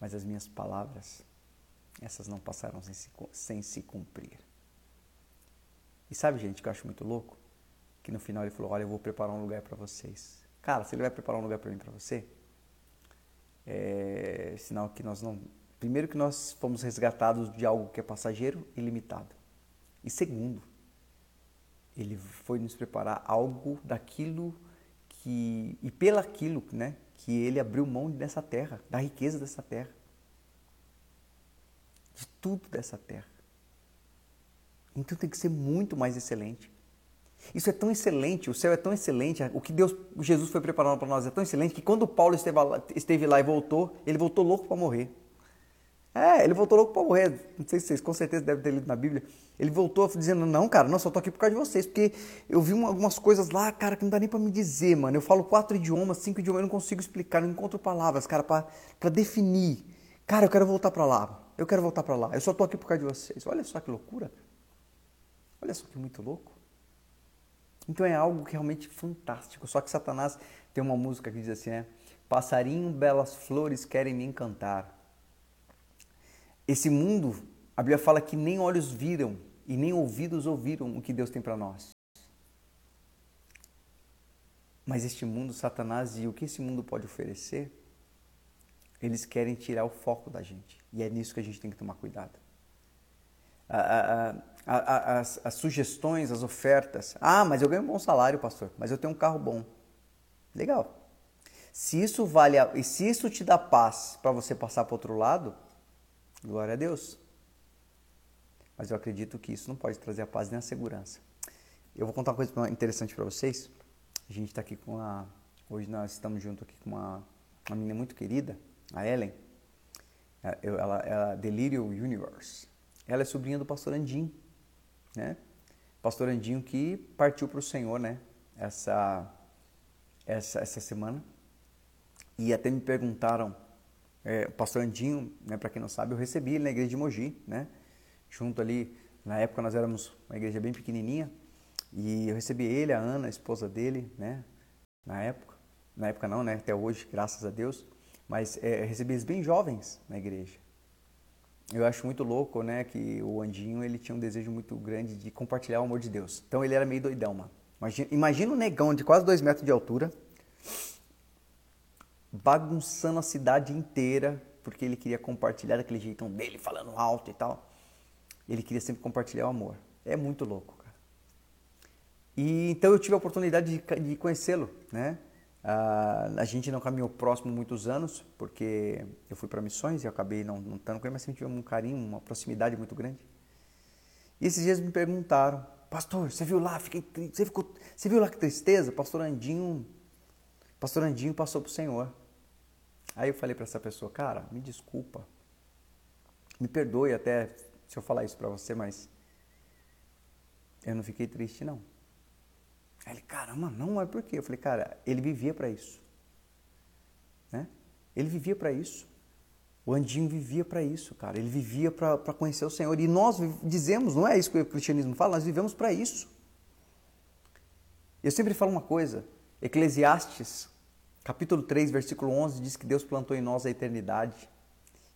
Mas as minhas palavras, essas não passarão sem se, sem se cumprir. E sabe, gente, que eu acho muito louco? Que no final ele falou: Olha, eu vou preparar um lugar para vocês. Cara, se ele vai preparar um lugar para mim para você, é sinal que nós não. Primeiro, que nós fomos resgatados de algo que é passageiro e limitado. E segundo, ele foi nos preparar algo daquilo que. e pelaquilo, né? Que ele abriu mão dessa terra, da riqueza dessa terra. De tudo dessa terra. Então tem que ser muito mais excelente. Isso é tão excelente, o céu é tão excelente, o que Deus, Jesus foi preparando para nós é tão excelente que quando Paulo esteve lá, esteve lá e voltou, ele voltou louco para morrer. É, ele voltou louco para morrer. Não sei se vocês com certeza devem ter lido na Bíblia. Ele voltou dizendo: Não, cara, não, só tô aqui por causa de vocês, porque eu vi algumas coisas lá, cara, que não dá nem para me dizer, mano. Eu falo quatro idiomas, cinco idiomas, eu não consigo explicar, não encontro palavras, cara, para definir. Cara, eu quero voltar para lá. Eu quero voltar para lá. Eu só tô aqui por causa de vocês. Olha só que loucura. Olha só que muito louco. Então é algo que realmente fantástico. Só que Satanás tem uma música que diz assim, né? Passarinho, belas flores querem me encantar. Esse mundo, a Bíblia fala que nem olhos viram e nem ouvidos ouviram o que Deus tem para nós. Mas este mundo, Satanás e o que esse mundo pode oferecer, eles querem tirar o foco da gente. E é nisso que a gente tem que tomar cuidado a, a, as, as sugestões, as ofertas. Ah, mas eu ganho um bom salário, pastor, mas eu tenho um carro bom. Legal. Se isso vale, e se isso te dá paz para você passar para outro lado, glória a Deus. Mas eu acredito que isso não pode trazer a paz nem a segurança. Eu vou contar uma coisa interessante para vocês. A gente está aqui com a. Hoje nós estamos junto aqui com uma, uma menina muito querida, a Ellen. Ela é a Delírio Universe. Ela é sobrinha do pastor Andinho, né? Pastor Andinho que partiu para o Senhor, né? Essa, essa, essa semana. E até me perguntaram, é, o pastor Andinho, né, para quem não sabe, eu recebi ele na igreja de Mogi, né? Junto ali, na época nós éramos uma igreja bem pequenininha, e eu recebi ele, a Ana, a esposa dele, né? Na época, na época não, né? Até hoje, graças a Deus. Mas é, recebi eles bem jovens na igreja. Eu acho muito louco, né, que o Andinho ele tinha um desejo muito grande de compartilhar o amor de Deus. Então ele era meio doidão, mano. Imagina, imagina um negão de quase dois metros de altura, bagunçando a cidade inteira, porque ele queria compartilhar daquele jeitão dele, falando alto e tal. Ele queria sempre compartilhar o amor. É muito louco, cara. E então eu tive a oportunidade de, de conhecê-lo, né? Ah, a gente não caminhou próximo muitos anos, porque eu fui para missões e acabei não, não estando com ele, mas sempre tivemos um carinho, uma proximidade muito grande. E esses dias me perguntaram, pastor, você viu lá, fiquei, você, ficou, você viu lá que tristeza? Pastor Andinho, pastor Andinho passou para o Senhor. Aí eu falei para essa pessoa, cara, me desculpa, me perdoe até se eu falar isso para você, mas eu não fiquei triste não. Aí ele, caramba, não é por quê? Eu falei, cara, ele vivia para isso. Né? Ele vivia para isso. O Andinho vivia para isso, cara. Ele vivia para conhecer o Senhor. E nós dizemos, não é isso que o cristianismo fala, nós vivemos para isso. Eu sempre falo uma coisa, Eclesiastes Capítulo 3, versículo 11 diz que Deus plantou em nós a eternidade.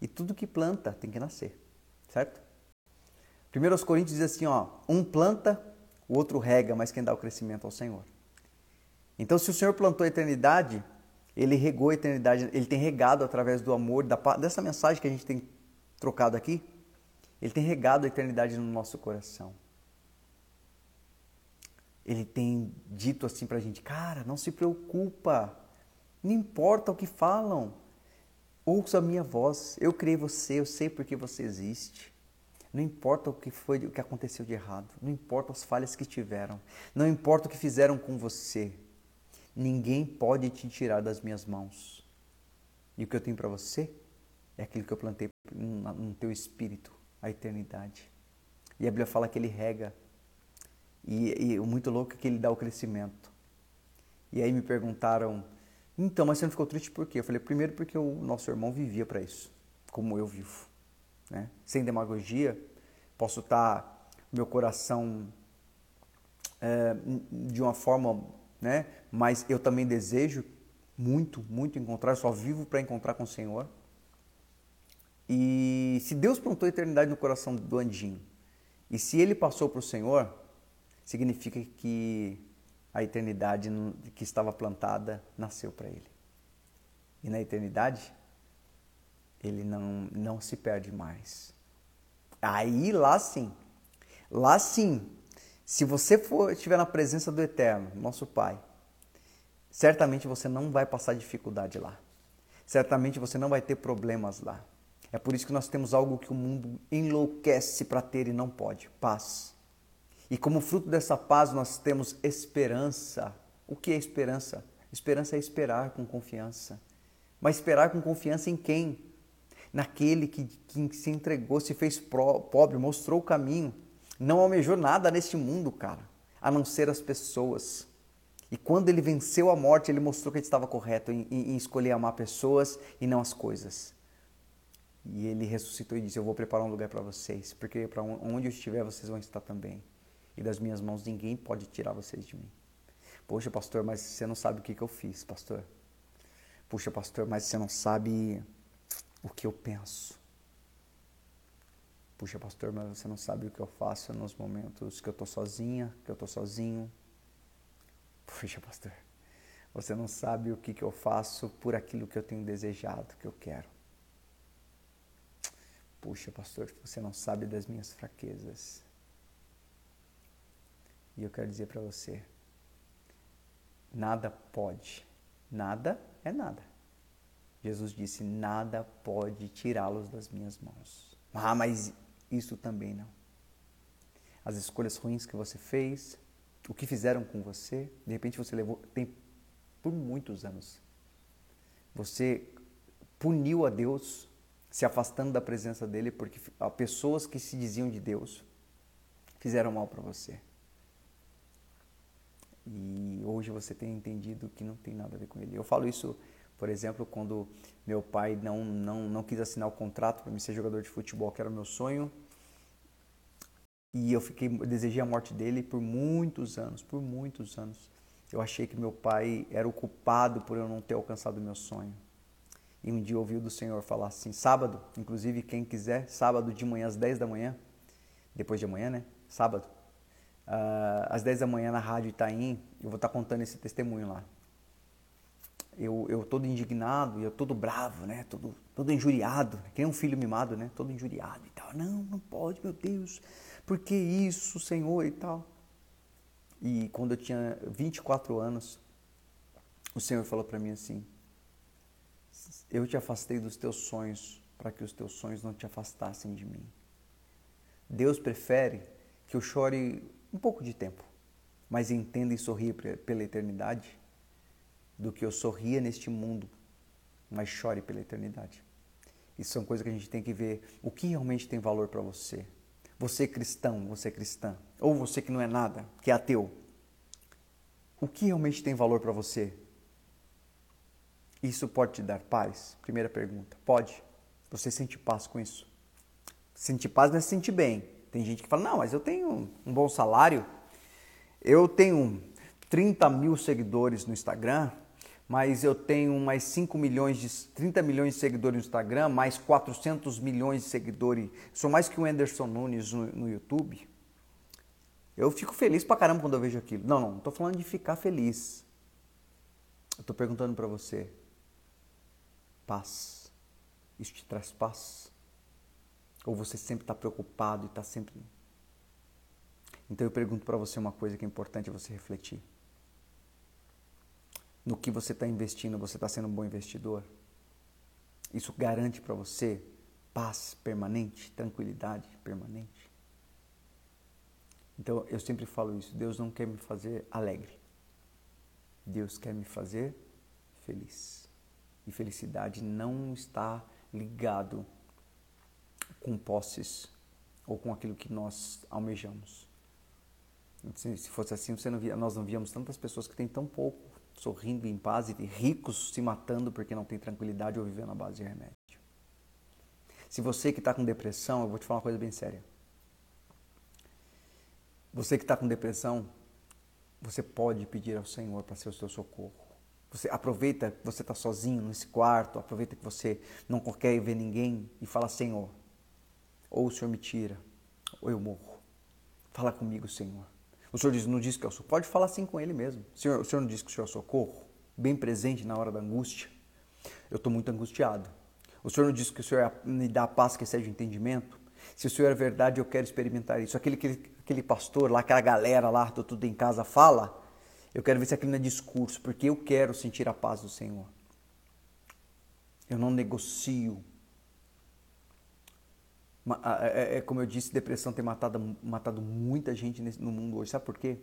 E tudo que planta tem que nascer, certo? 1 Coríntios diz assim, ó, um planta, o outro rega, mas quem dá o crescimento ao Senhor. Então, se o Senhor plantou a eternidade, ele regou a eternidade, ele tem regado através do amor, da, dessa mensagem que a gente tem trocado aqui, ele tem regado a eternidade no nosso coração. Ele tem dito assim pra gente, cara, não se preocupa, não importa o que falam. Ouça a minha voz. Eu criei você, eu sei porque você existe. Não importa o que foi, o que aconteceu de errado. Não importa as falhas que tiveram. Não importa o que fizeram com você. Ninguém pode te tirar das minhas mãos. E o que eu tenho para você é aquilo que eu plantei no teu espírito, a eternidade. E a Bíblia fala que ele rega. E, e o muito louco é que ele dá o crescimento. E aí me perguntaram então, mas você não ficou triste por quê? Eu falei, primeiro porque o nosso irmão vivia para isso, como eu vivo. Né? Sem demagogia, posso estar meu coração é, de uma forma, né? mas eu também desejo muito, muito encontrar, só vivo para encontrar com o Senhor. E se Deus plantou a eternidade no coração do Andinho, e se ele passou para o Senhor, significa que a eternidade que estava plantada nasceu para ele. E na eternidade, ele não, não se perde mais. Aí lá sim, lá sim, se você for estiver na presença do Eterno, nosso Pai, certamente você não vai passar dificuldade lá. Certamente você não vai ter problemas lá. É por isso que nós temos algo que o mundo enlouquece para ter e não pode: paz. E como fruto dessa paz nós temos esperança. O que é esperança? Esperança é esperar com confiança. Mas esperar com confiança em quem? Naquele que, que se entregou, se fez pobre, mostrou o caminho. Não almejou nada neste mundo, cara, a não ser as pessoas. E quando ele venceu a morte, ele mostrou que ele estava correto em, em escolher amar pessoas e não as coisas. E ele ressuscitou e disse: Eu vou preparar um lugar para vocês, porque para onde eu estiver, vocês vão estar também e das minhas mãos ninguém pode tirar vocês de mim. Poxa, pastor, mas você não sabe o que, que eu fiz, pastor. Puxa, pastor, mas você não sabe o que eu penso. Puxa, pastor, mas você não sabe o que eu faço nos momentos que eu estou sozinha, que eu estou sozinho. Puxa, pastor, você não sabe o que, que eu faço por aquilo que eu tenho desejado, que eu quero. Puxa, pastor, você não sabe das minhas fraquezas. E eu quero dizer para você: nada pode, nada é nada. Jesus disse: Nada pode tirá-los das minhas mãos. Ah, mas isso também não. As escolhas ruins que você fez, o que fizeram com você, de repente você levou tem por muitos anos. Você puniu a Deus, se afastando da presença dele, porque pessoas que se diziam de Deus fizeram mal para você. E hoje você tem entendido que não tem nada a ver com ele. Eu falo isso, por exemplo, quando meu pai não, não, não quis assinar o contrato para mim ser jogador de futebol, que era o meu sonho. E eu fiquei, eu desejei a morte dele por muitos anos, por muitos anos. Eu achei que meu pai era o culpado por eu não ter alcançado o meu sonho. E um dia ouvi do Senhor falar assim, sábado, inclusive quem quiser, sábado de manhã às 10 da manhã, depois de amanhã, né? Sábado, uh, às 10 da manhã na Rádio Itaim, eu vou estar contando esse testemunho lá. Eu, eu todo indignado, eu todo bravo, né? Todo, todo injuriado, que nem um filho mimado, né? Todo injuriado e tal. Não, não pode, meu Deus, por que isso, Senhor e tal. E quando eu tinha 24 anos, o Senhor falou para mim assim: Eu te afastei dos teus sonhos para que os teus sonhos não te afastassem de mim. Deus prefere que eu chore um pouco de tempo, mas entenda e sorria pela eternidade, do que eu sorria neste mundo, mas chore pela eternidade. Isso são coisas que a gente tem que ver o que realmente tem valor para você. Você cristão, você cristã, ou você que não é nada, que é ateu. O que realmente tem valor para você? Isso pode te dar paz? Primeira pergunta. Pode. Você sente paz com isso? Sentir paz não é se sentir bem. Tem gente que fala, não, mas eu tenho um bom salário, eu tenho 30 mil seguidores no Instagram, mas eu tenho mais 5 milhões de 30 milhões de seguidores no Instagram, mais 400 milhões de seguidores. Sou mais que o Anderson Nunes no, no YouTube. Eu fico feliz pra caramba quando eu vejo aquilo. Não, não, não tô falando de ficar feliz. Eu tô perguntando para você. Paz. Isso te traz paz? Ou você sempre está preocupado e está sempre. Então eu pergunto para você uma coisa que é importante você refletir. No que você está investindo, você está sendo um bom investidor? Isso garante para você paz permanente, tranquilidade permanente? Então eu sempre falo isso: Deus não quer me fazer alegre, Deus quer me fazer feliz. E felicidade não está ligado com posses ou com aquilo que nós almejamos. Se fosse assim, não via, nós não víamos tantas pessoas que têm tão pouco sorrindo em paz e ricos se matando porque não tem tranquilidade ou vivendo à base de remédio. Se você que está com depressão, eu vou te falar uma coisa bem séria. Você que está com depressão, você pode pedir ao Senhor para ser o seu socorro. Você aproveita que você está sozinho nesse quarto, aproveita que você não quer ver ninguém e fala Senhor, ou o Senhor me tira, ou eu morro. Fala comigo, Senhor. O Senhor diz, não diz que eu sou. Pode falar assim com Ele mesmo. Senhor, o Senhor não diz que o Senhor é socorro? Bem presente na hora da angústia. Eu estou muito angustiado. O Senhor não diz que o Senhor me dá a paz que excede o entendimento? Se o Senhor é verdade, eu quero experimentar isso. Aquele, aquele, aquele pastor lá, aquela galera lá, do tudo em casa, fala. Eu quero ver se aquilo não é discurso, porque eu quero sentir a paz do Senhor. Eu não negocio é, é, como eu disse, depressão tem matado, matado muita gente no mundo hoje. Sabe por quê?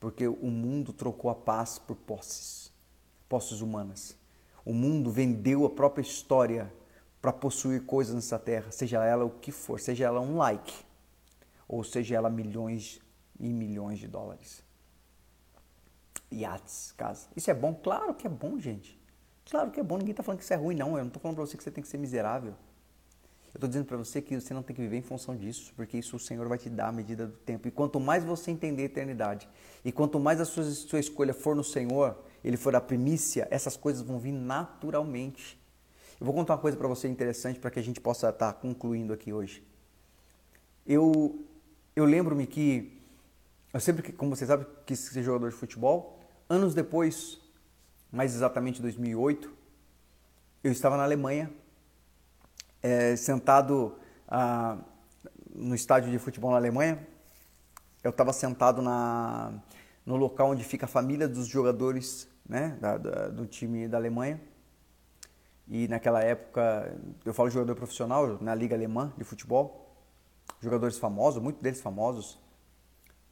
Porque o mundo trocou a paz por posses, posses humanas. O mundo vendeu a própria história para possuir coisas nessa terra, seja ela o que for, seja ela um like, ou seja ela milhões e milhões de dólares. Iates, casa. Isso é bom? Claro que é bom, gente. Claro que é bom, ninguém está falando que isso é ruim, não. Eu não estou falando para você que você tem que ser miserável. Eu estou dizendo para você que você não tem que viver em função disso, porque isso o Senhor vai te dar à medida do tempo. E quanto mais você entender a eternidade, e quanto mais a sua, sua escolha for no Senhor, Ele for a primícia, essas coisas vão vir naturalmente. Eu vou contar uma coisa para você interessante para que a gente possa estar tá concluindo aqui hoje. Eu, eu lembro-me que, eu sempre, como você sabe, quis ser jogador de futebol. Anos depois, mais exatamente 2008, eu estava na Alemanha é, sentado ah, no estádio de futebol na Alemanha. Eu estava sentado na, no local onde fica a família dos jogadores né, da, da, do time da Alemanha. E naquela época, eu falo jogador profissional na Liga Alemã de futebol, jogadores famosos, muitos deles famosos.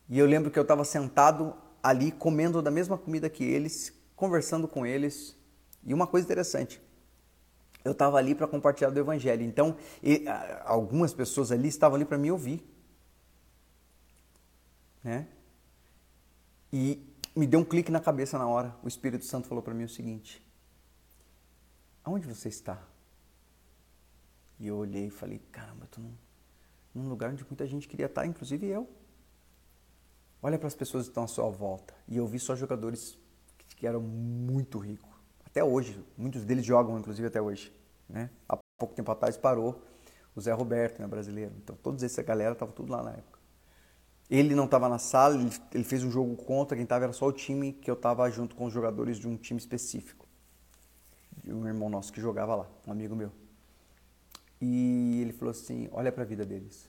E eu lembro que eu estava sentado ali comendo da mesma comida que eles, conversando com eles. E uma coisa interessante, eu estava ali para compartilhar do evangelho. Então, e, algumas pessoas ali estavam ali para me ouvir. Né? E me deu um clique na cabeça na hora. O Espírito Santo falou para mim o seguinte: Aonde você está? E eu olhei e falei: Caramba, eu estou num, num lugar onde muita gente queria estar, inclusive eu. Olha para as pessoas que estão à sua volta. E eu vi só jogadores que eram muito ricos. Até hoje, muitos deles jogam, inclusive até hoje. Né? Há pouco tempo atrás parou o Zé Roberto, né, brasileiro. Então, todos essa galera estava tudo lá na época. Ele não estava na sala, ele, ele, fez um jogo contra, quem estava era só o time que eu estava junto com os jogadores de um time específico. De um irmão nosso que jogava lá, um amigo meu. E ele falou assim: olha para a vida deles.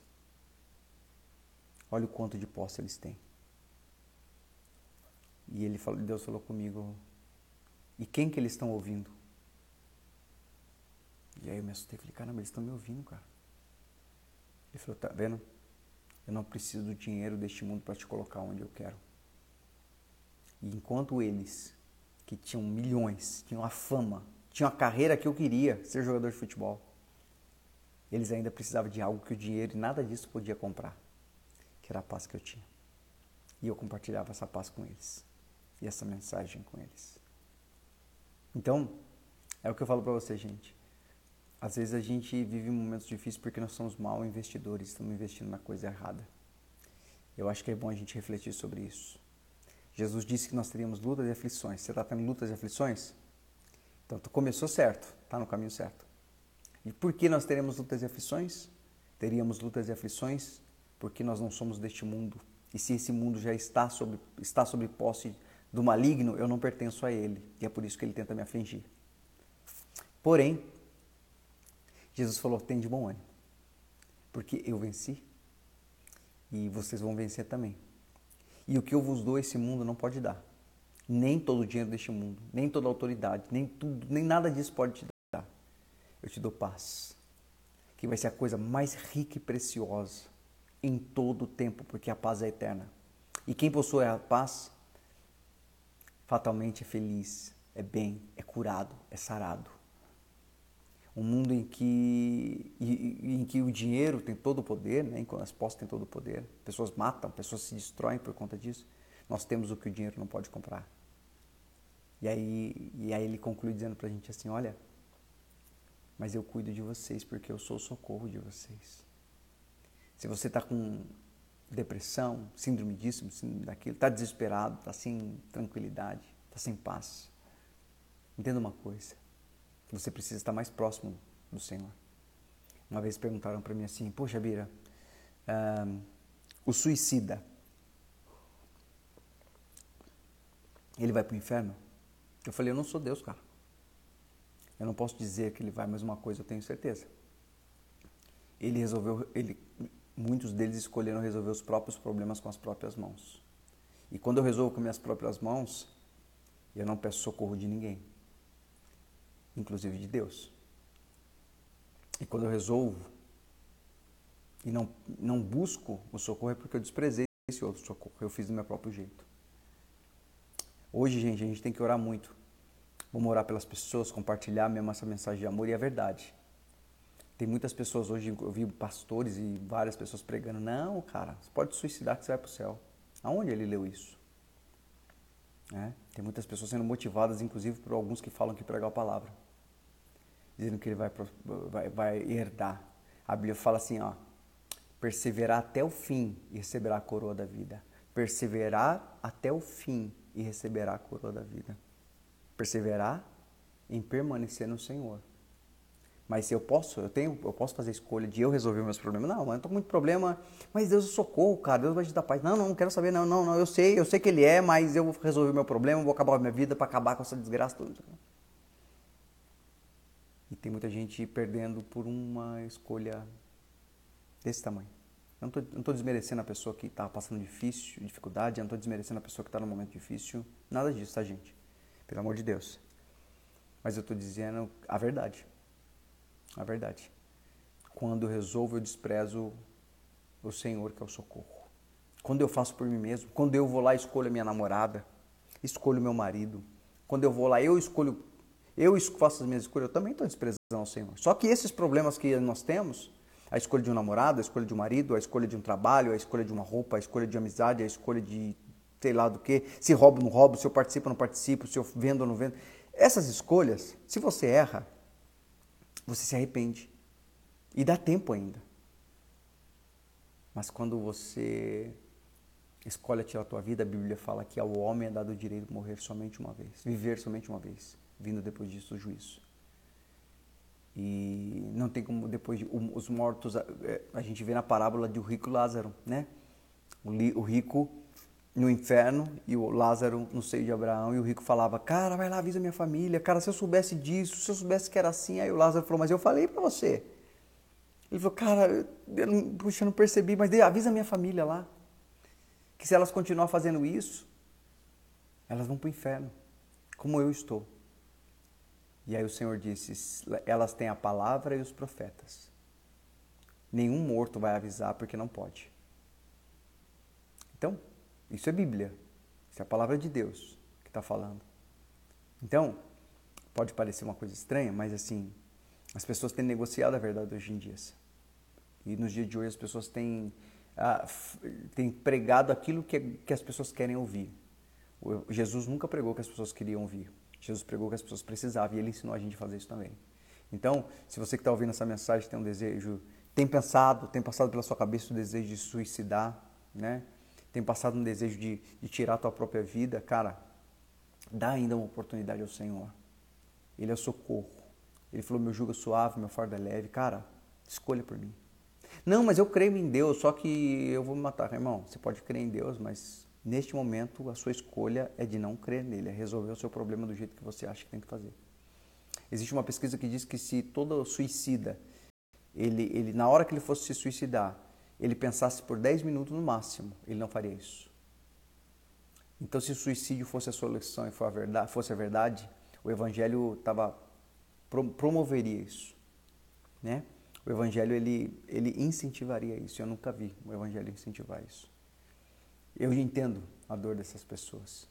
Olha o quanto de posse eles têm. E ele falou, Deus falou comigo: e quem que eles estão ouvindo? E aí eu me assustei, falei: caramba, eles estão me ouvindo, cara. Ele falou: tá vendo? Eu não preciso do dinheiro deste mundo para te colocar onde eu quero. E enquanto eles, que tinham milhões, tinham a fama, tinham a carreira que eu queria, ser jogador de futebol, eles ainda precisavam de algo que o dinheiro e nada disso podia comprar, que era a paz que eu tinha. E eu compartilhava essa paz com eles e essa mensagem com eles. Então, é o que eu falo para você, gente. Às vezes a gente vive momentos difíceis porque nós somos mal investidores, estamos investindo na coisa errada. Eu acho que é bom a gente refletir sobre isso. Jesus disse que nós teríamos lutas e aflições. Você está tendo lutas e aflições? Então, tu começou certo, está no caminho certo. E por que nós teremos lutas e aflições? Teríamos lutas e aflições porque nós não somos deste mundo. E se esse mundo já está sob, está sob posse do maligno, eu não pertenço a ele. E é por isso que ele tenta me afligir. Porém, Jesus falou: tem de bom ânimo, porque eu venci e vocês vão vencer também. E o que eu vos dou, esse mundo não pode dar. Nem todo o dinheiro deste mundo, nem toda a autoridade, nem tudo, nem nada disso pode te dar. Eu te dou paz, que vai ser a coisa mais rica e preciosa em todo o tempo, porque a paz é eterna. E quem possui a paz, fatalmente é feliz, é bem, é curado, é sarado um mundo em que, em que o dinheiro tem todo o poder, né? as posses têm todo o poder, pessoas matam, pessoas se destroem por conta disso, nós temos o que o dinheiro não pode comprar. E aí, e aí ele conclui dizendo para a gente assim, olha, mas eu cuido de vocês porque eu sou o socorro de vocês. Se você está com depressão, síndrome disso, síndrome daquilo, está desesperado, está sem tranquilidade, está sem paz, entenda uma coisa, você precisa estar mais próximo do Senhor. Uma vez perguntaram para mim assim: Poxa, Bira, uh, o suicida, ele vai para o inferno? Eu falei: Eu não sou Deus, cara. Eu não posso dizer que ele vai, mas uma coisa eu tenho certeza. Ele resolveu, ele, muitos deles escolheram resolver os próprios problemas com as próprias mãos. E quando eu resolvo com minhas próprias mãos, eu não peço socorro de ninguém inclusive de Deus. E quando eu resolvo e não, não busco o socorro é porque eu desprezei esse outro socorro, eu fiz do meu próprio jeito. Hoje, gente, a gente tem que orar muito. Vamos orar pelas pessoas, compartilhar mesmo essa mensagem de amor e é verdade. Tem muitas pessoas hoje, eu vi pastores e várias pessoas pregando, não, cara, você pode suicidar que você vai para o céu. Aonde ele leu isso? É, tem muitas pessoas sendo motivadas, inclusive por alguns que falam que pregar a palavra dizendo que ele vai, vai, vai herdar. A Bíblia fala assim, ó, perseverar até o fim e receberá a coroa da vida. Perseverar até o fim e receberá a coroa da vida. Perseverar em permanecer no Senhor. Mas se eu posso, eu tenho, eu posso fazer a escolha de eu resolver meus problemas. Não, eu tô com muito problema, mas Deus socorro, cara, Deus vai te dar paz. Não, não, não quero saber, não, não, não, eu sei, eu sei que ele é, mas eu vou resolver meu problema, vou acabar a minha vida para acabar com essa desgraça toda. E tem muita gente perdendo por uma escolha desse tamanho. Eu não estou desmerecendo a pessoa que está passando difícil, dificuldade, eu não estou desmerecendo a pessoa que está num momento difícil, nada disso, tá, gente? Pelo amor de Deus. Mas eu estou dizendo a verdade. A verdade. Quando eu resolvo, eu desprezo o Senhor, que é o socorro. Quando eu faço por mim mesmo, quando eu vou lá escolho a minha namorada, escolho meu marido, quando eu vou lá, eu escolho, eu faço as minhas escolhas, eu também estou desprezando o Senhor. Só que esses problemas que nós temos, a escolha de um namorado, a escolha de um marido, a escolha de um trabalho, a escolha de uma roupa, a escolha de amizade, a escolha de sei lá do que, se roubo ou não roubo, se eu participo ou não participo, se eu vendo ou não vendo. Essas escolhas, se você erra, você se arrepende. E dá tempo ainda. Mas quando você escolhe tirar a tua vida, a Bíblia fala que ao homem é dado o direito de morrer somente uma vez, viver somente uma vez, vindo depois disso o juízo. E não tem como depois de, os mortos, a, é, a, gente vê na parábola do rico Lázaro, né? O, o rico no inferno e o Lázaro no seio de Abraão. E o rico falava: Cara, vai lá, avisa minha família. Cara, se eu soubesse disso, se eu soubesse que era assim. Aí o Lázaro falou: Mas eu falei para você. Ele falou: Cara, eu não, puxa, não percebi, mas avisa minha família lá. Que se elas continuarem fazendo isso, elas vão para o inferno, como eu estou. E aí o Senhor disse: Elas têm a palavra e os profetas. Nenhum morto vai avisar porque não pode. Então, isso é Bíblia. Isso é a palavra de Deus que está falando. Então, pode parecer uma coisa estranha, mas assim, as pessoas têm negociado a verdade hoje em dia. E nos dias de hoje as pessoas têm, ah, têm pregado aquilo que, que as pessoas querem ouvir. Jesus nunca pregou o que as pessoas queriam ouvir. Jesus pregou que as pessoas precisavam e ele ensinou a gente a fazer isso também. Então, se você que está ouvindo essa mensagem tem um desejo, tem pensado, tem passado pela sua cabeça o desejo de suicidar, né? Tem passado um desejo de, de tirar a tua própria vida, cara, dá ainda uma oportunidade ao Senhor. Ele é o socorro. Ele falou: meu jugo é suave, meu fardo é leve. Cara, escolha por mim. Não, mas eu creio em Deus, só que eu vou me matar. Irmão, você pode crer em Deus, mas neste momento a sua escolha é de não crer nele, é resolver o seu problema do jeito que você acha que tem que fazer. Existe uma pesquisa que diz que se todo suicida, ele, ele na hora que ele fosse se suicidar, ele pensasse por 10 minutos no máximo, ele não faria isso. Então, se o suicídio fosse a solução e fosse a verdade, o Evangelho tava, promoveria isso. Né? O Evangelho ele, ele incentivaria isso. Eu nunca vi o Evangelho incentivar isso. Eu entendo a dor dessas pessoas.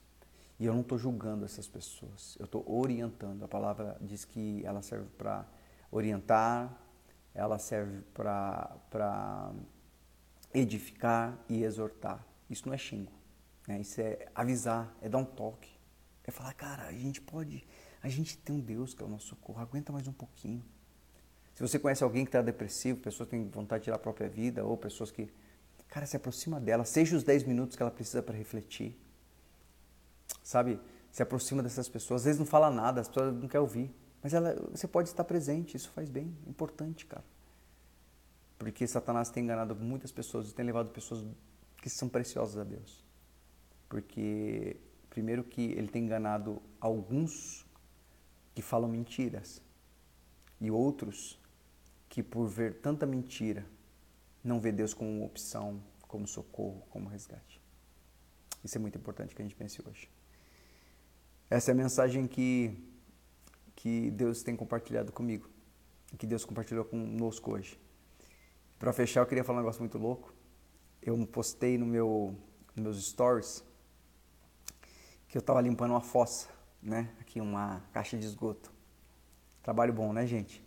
E eu não estou julgando essas pessoas. Eu estou orientando. A palavra diz que ela serve para orientar, ela serve para edificar e exortar. Isso não é xingo, né? isso é avisar, é dar um toque. É falar, cara, a gente pode, a gente tem um Deus que é o nosso socorro, aguenta mais um pouquinho. Se você conhece alguém que está depressivo, pessoas que têm vontade de tirar a própria vida, ou pessoas que, cara, se aproxima dela, seja os 10 minutos que ela precisa para refletir. Sabe, se aproxima dessas pessoas, às vezes não fala nada, as pessoas não querem ouvir, mas ela, você pode estar presente, isso faz bem, é importante, cara. Porque Satanás tem enganado muitas pessoas e tem levado pessoas que são preciosas a Deus. Porque, primeiro, que ele tem enganado alguns que falam mentiras e outros que, por ver tanta mentira, não vê Deus como opção, como socorro, como resgate. Isso é muito importante que a gente pense hoje. Essa é a mensagem que, que Deus tem compartilhado comigo, que Deus compartilhou conosco hoje. Para fechar, eu queria falar um negócio muito louco. Eu postei no meu, nos meus stories que eu estava limpando uma fossa, né? Aqui uma caixa de esgoto. Trabalho bom, né, gente?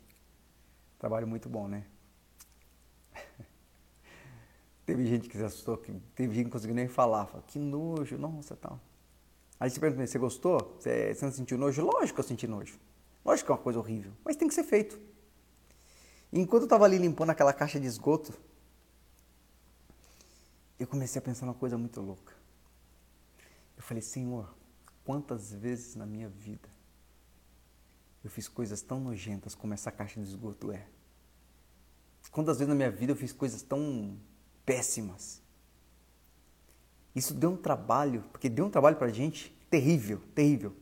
Trabalho muito bom, né? teve gente que se assustou, que teve gente que não conseguiu nem falar. Falou, que nojo, nossa, tal. Aí você pergunta, você gostou? Você, você não sentiu nojo? Lógico que eu senti nojo. Lógico que é uma coisa horrível, mas tem que ser feito. Enquanto eu estava ali limpando aquela caixa de esgoto, eu comecei a pensar uma coisa muito louca. Eu falei, Senhor, quantas vezes na minha vida eu fiz coisas tão nojentas como essa caixa de esgoto é? Quantas vezes na minha vida eu fiz coisas tão péssimas? Isso deu um trabalho, porque deu um trabalho para a gente terrível, terrível.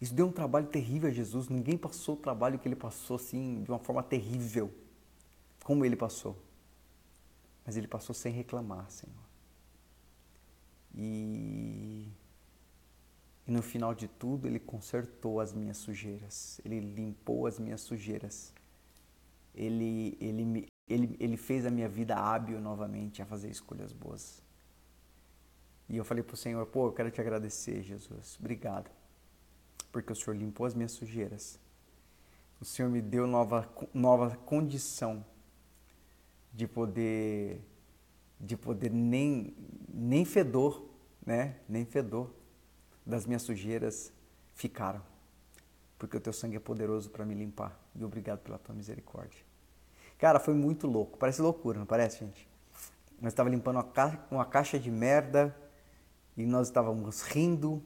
Isso deu um trabalho terrível a Jesus. Ninguém passou o trabalho que ele passou assim de uma forma terrível, como ele passou. Mas ele passou sem reclamar, Senhor. E E no final de tudo, Ele consertou as minhas sujeiras, Ele limpou as minhas sujeiras. Ele, ele, ele, ele fez a minha vida hábil novamente a fazer escolhas boas. E eu falei para o Senhor, pô, eu quero te agradecer, Jesus. Obrigado. Porque o Senhor limpou as minhas sujeiras. O Senhor me deu nova, nova condição de poder de poder nem nem fedor, né? Nem fedor das minhas sujeiras ficaram. Porque o teu sangue é poderoso para me limpar. E obrigado pela tua misericórdia. Cara, foi muito louco. Parece loucura, não parece, gente? Nós estávamos limpando uma caixa, uma caixa de merda e nós estávamos rindo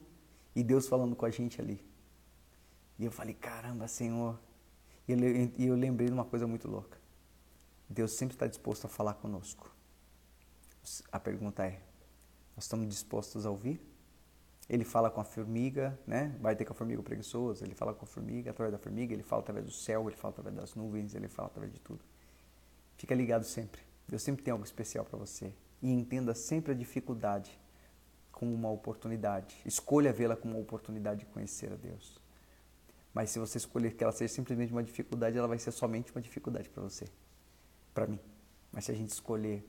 e Deus falando com a gente ali. E eu falei, caramba, Senhor. E eu, eu lembrei de uma coisa muito louca. Deus sempre está disposto a falar conosco. A pergunta é: nós estamos dispostos a ouvir? Ele fala com a formiga, né? Vai ter com a formiga preguiçoso, ele fala com a formiga, através da formiga, ele fala através do céu, ele fala através das nuvens, ele fala através de tudo. Fica ligado sempre. Deus sempre tem algo especial para você. E entenda sempre a dificuldade como uma oportunidade. Escolha vê-la como uma oportunidade de conhecer a Deus. Mas se você escolher que ela seja simplesmente uma dificuldade, ela vai ser somente uma dificuldade para você, para mim. Mas se a gente escolher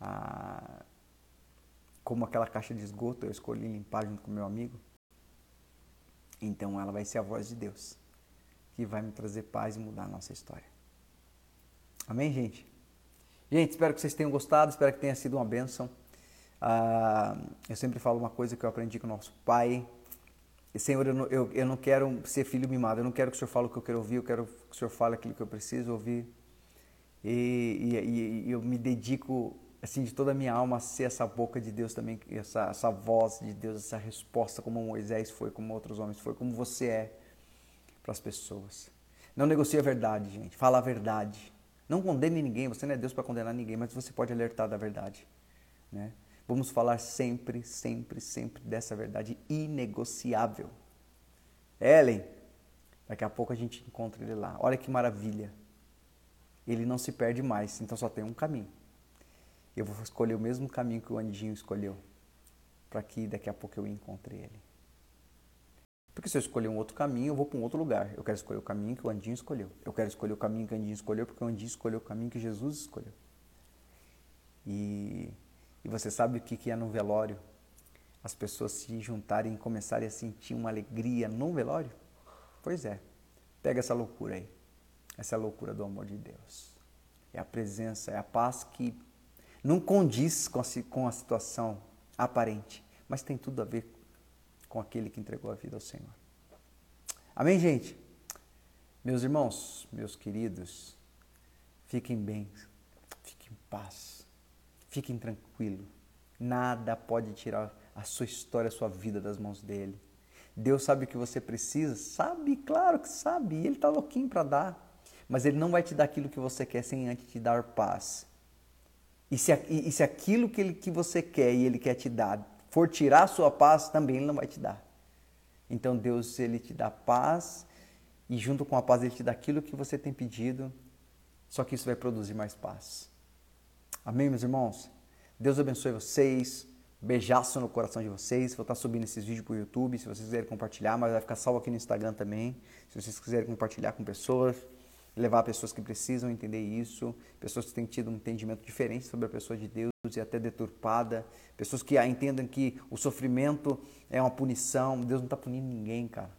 a como aquela caixa de esgoto eu escolhi limpar junto com meu amigo, então ela vai ser a voz de Deus que vai me trazer paz e mudar a nossa história. Amém, gente? Gente, espero que vocês tenham gostado, espero que tenha sido uma bênção. Ah, eu sempre falo uma coisa que eu aprendi com o nosso pai. Senhor, eu não, eu, eu não quero ser filho mimado, eu não quero que o Senhor fale o que eu quero ouvir, eu quero que o Senhor fale aquilo que eu preciso ouvir. E, e, e eu me dedico assim de toda a minha alma a ser essa boca de Deus também, essa, essa voz de Deus, essa resposta como Moisés foi, como outros homens foi, como você é para as pessoas. Não negocie a verdade, gente. Fala a verdade. Não condene ninguém. Você não é Deus para condenar ninguém, mas você pode alertar da verdade, né? Vamos falar sempre, sempre, sempre dessa verdade inegociável. Ellen, daqui a pouco a gente encontra ele lá. Olha que maravilha. Ele não se perde mais, então só tem um caminho eu vou escolher o mesmo caminho que o Andinho escolheu, para que daqui a pouco eu encontre ele. Porque se eu escolher um outro caminho, eu vou para um outro lugar. Eu quero escolher o caminho que o Andinho escolheu. Eu quero escolher o caminho que o Andinho escolheu, porque o Andinho escolheu o caminho que Jesus escolheu. E, e você sabe o que, é no velório? As pessoas se juntarem e começarem a sentir uma alegria no velório? Pois é. Pega essa loucura aí. Essa é a loucura do amor de Deus. É a presença, é a paz que não condiz com a situação aparente, mas tem tudo a ver com aquele que entregou a vida ao Senhor. Amém, gente? Meus irmãos, meus queridos, fiquem bem, fiquem em paz, fiquem tranquilos. Nada pode tirar a sua história, a sua vida das mãos dele. Deus sabe o que você precisa? Sabe, claro que sabe. Ele está louquinho para dar. Mas ele não vai te dar aquilo que você quer sem antes te dar paz. E se, e se aquilo que, ele, que você quer e ele quer te dar for tirar a sua paz, também ele não vai te dar. Então Deus, ele te dá paz e junto com a paz ele te dá aquilo que você tem pedido, só que isso vai produzir mais paz. Amém, meus irmãos? Deus abençoe vocês. Beijaço no coração de vocês. Vou estar subindo esses vídeos para o YouTube, se vocês quiserem compartilhar, mas vai ficar salvo aqui no Instagram também. Se vocês quiserem compartilhar com pessoas levar pessoas que precisam entender isso, pessoas que têm tido um entendimento diferente sobre a pessoa de Deus e até deturpada, pessoas que entendam que o sofrimento é uma punição, Deus não está punindo ninguém, cara.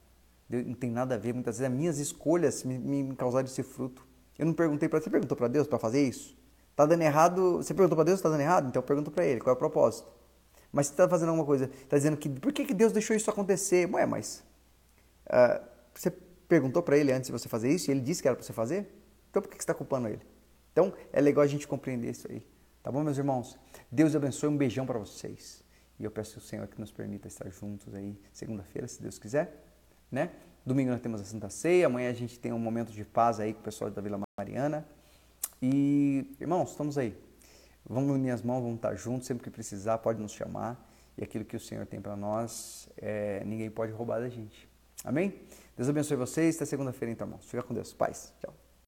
Deus não tem nada a ver, muitas vezes as minhas escolhas me, me causaram esse fruto. Eu não perguntei para você, perguntou para Deus para fazer isso? Tá dando errado, você perguntou para Deus, está dando errado? Então pergunta para ele, qual é o propósito? Mas você está fazendo alguma coisa, está dizendo que, por que, que Deus deixou isso acontecer? Ué, mas uh, você perguntou para ele antes de você fazer isso e ele disse que era para você fazer? Então por que você está culpando ele? Então é legal a gente compreender isso aí. Tá bom, meus irmãos? Deus abençoe, um beijão para vocês. E eu peço ao Senhor que nos permita estar juntos aí segunda-feira, se Deus quiser, né? Domingo nós temos a Santa Ceia, amanhã a gente tem um momento de paz aí com o pessoal da Vila Mariana. E, irmãos, estamos aí. Vamos unir as mãos, vamos estar juntos, sempre que precisar, pode nos chamar. E aquilo que o Senhor tem para nós, é, ninguém pode roubar da gente. Amém? Deus abençoe vocês. Até segunda-feira, então, irmãos. Fica com Deus. Paz. Tchau.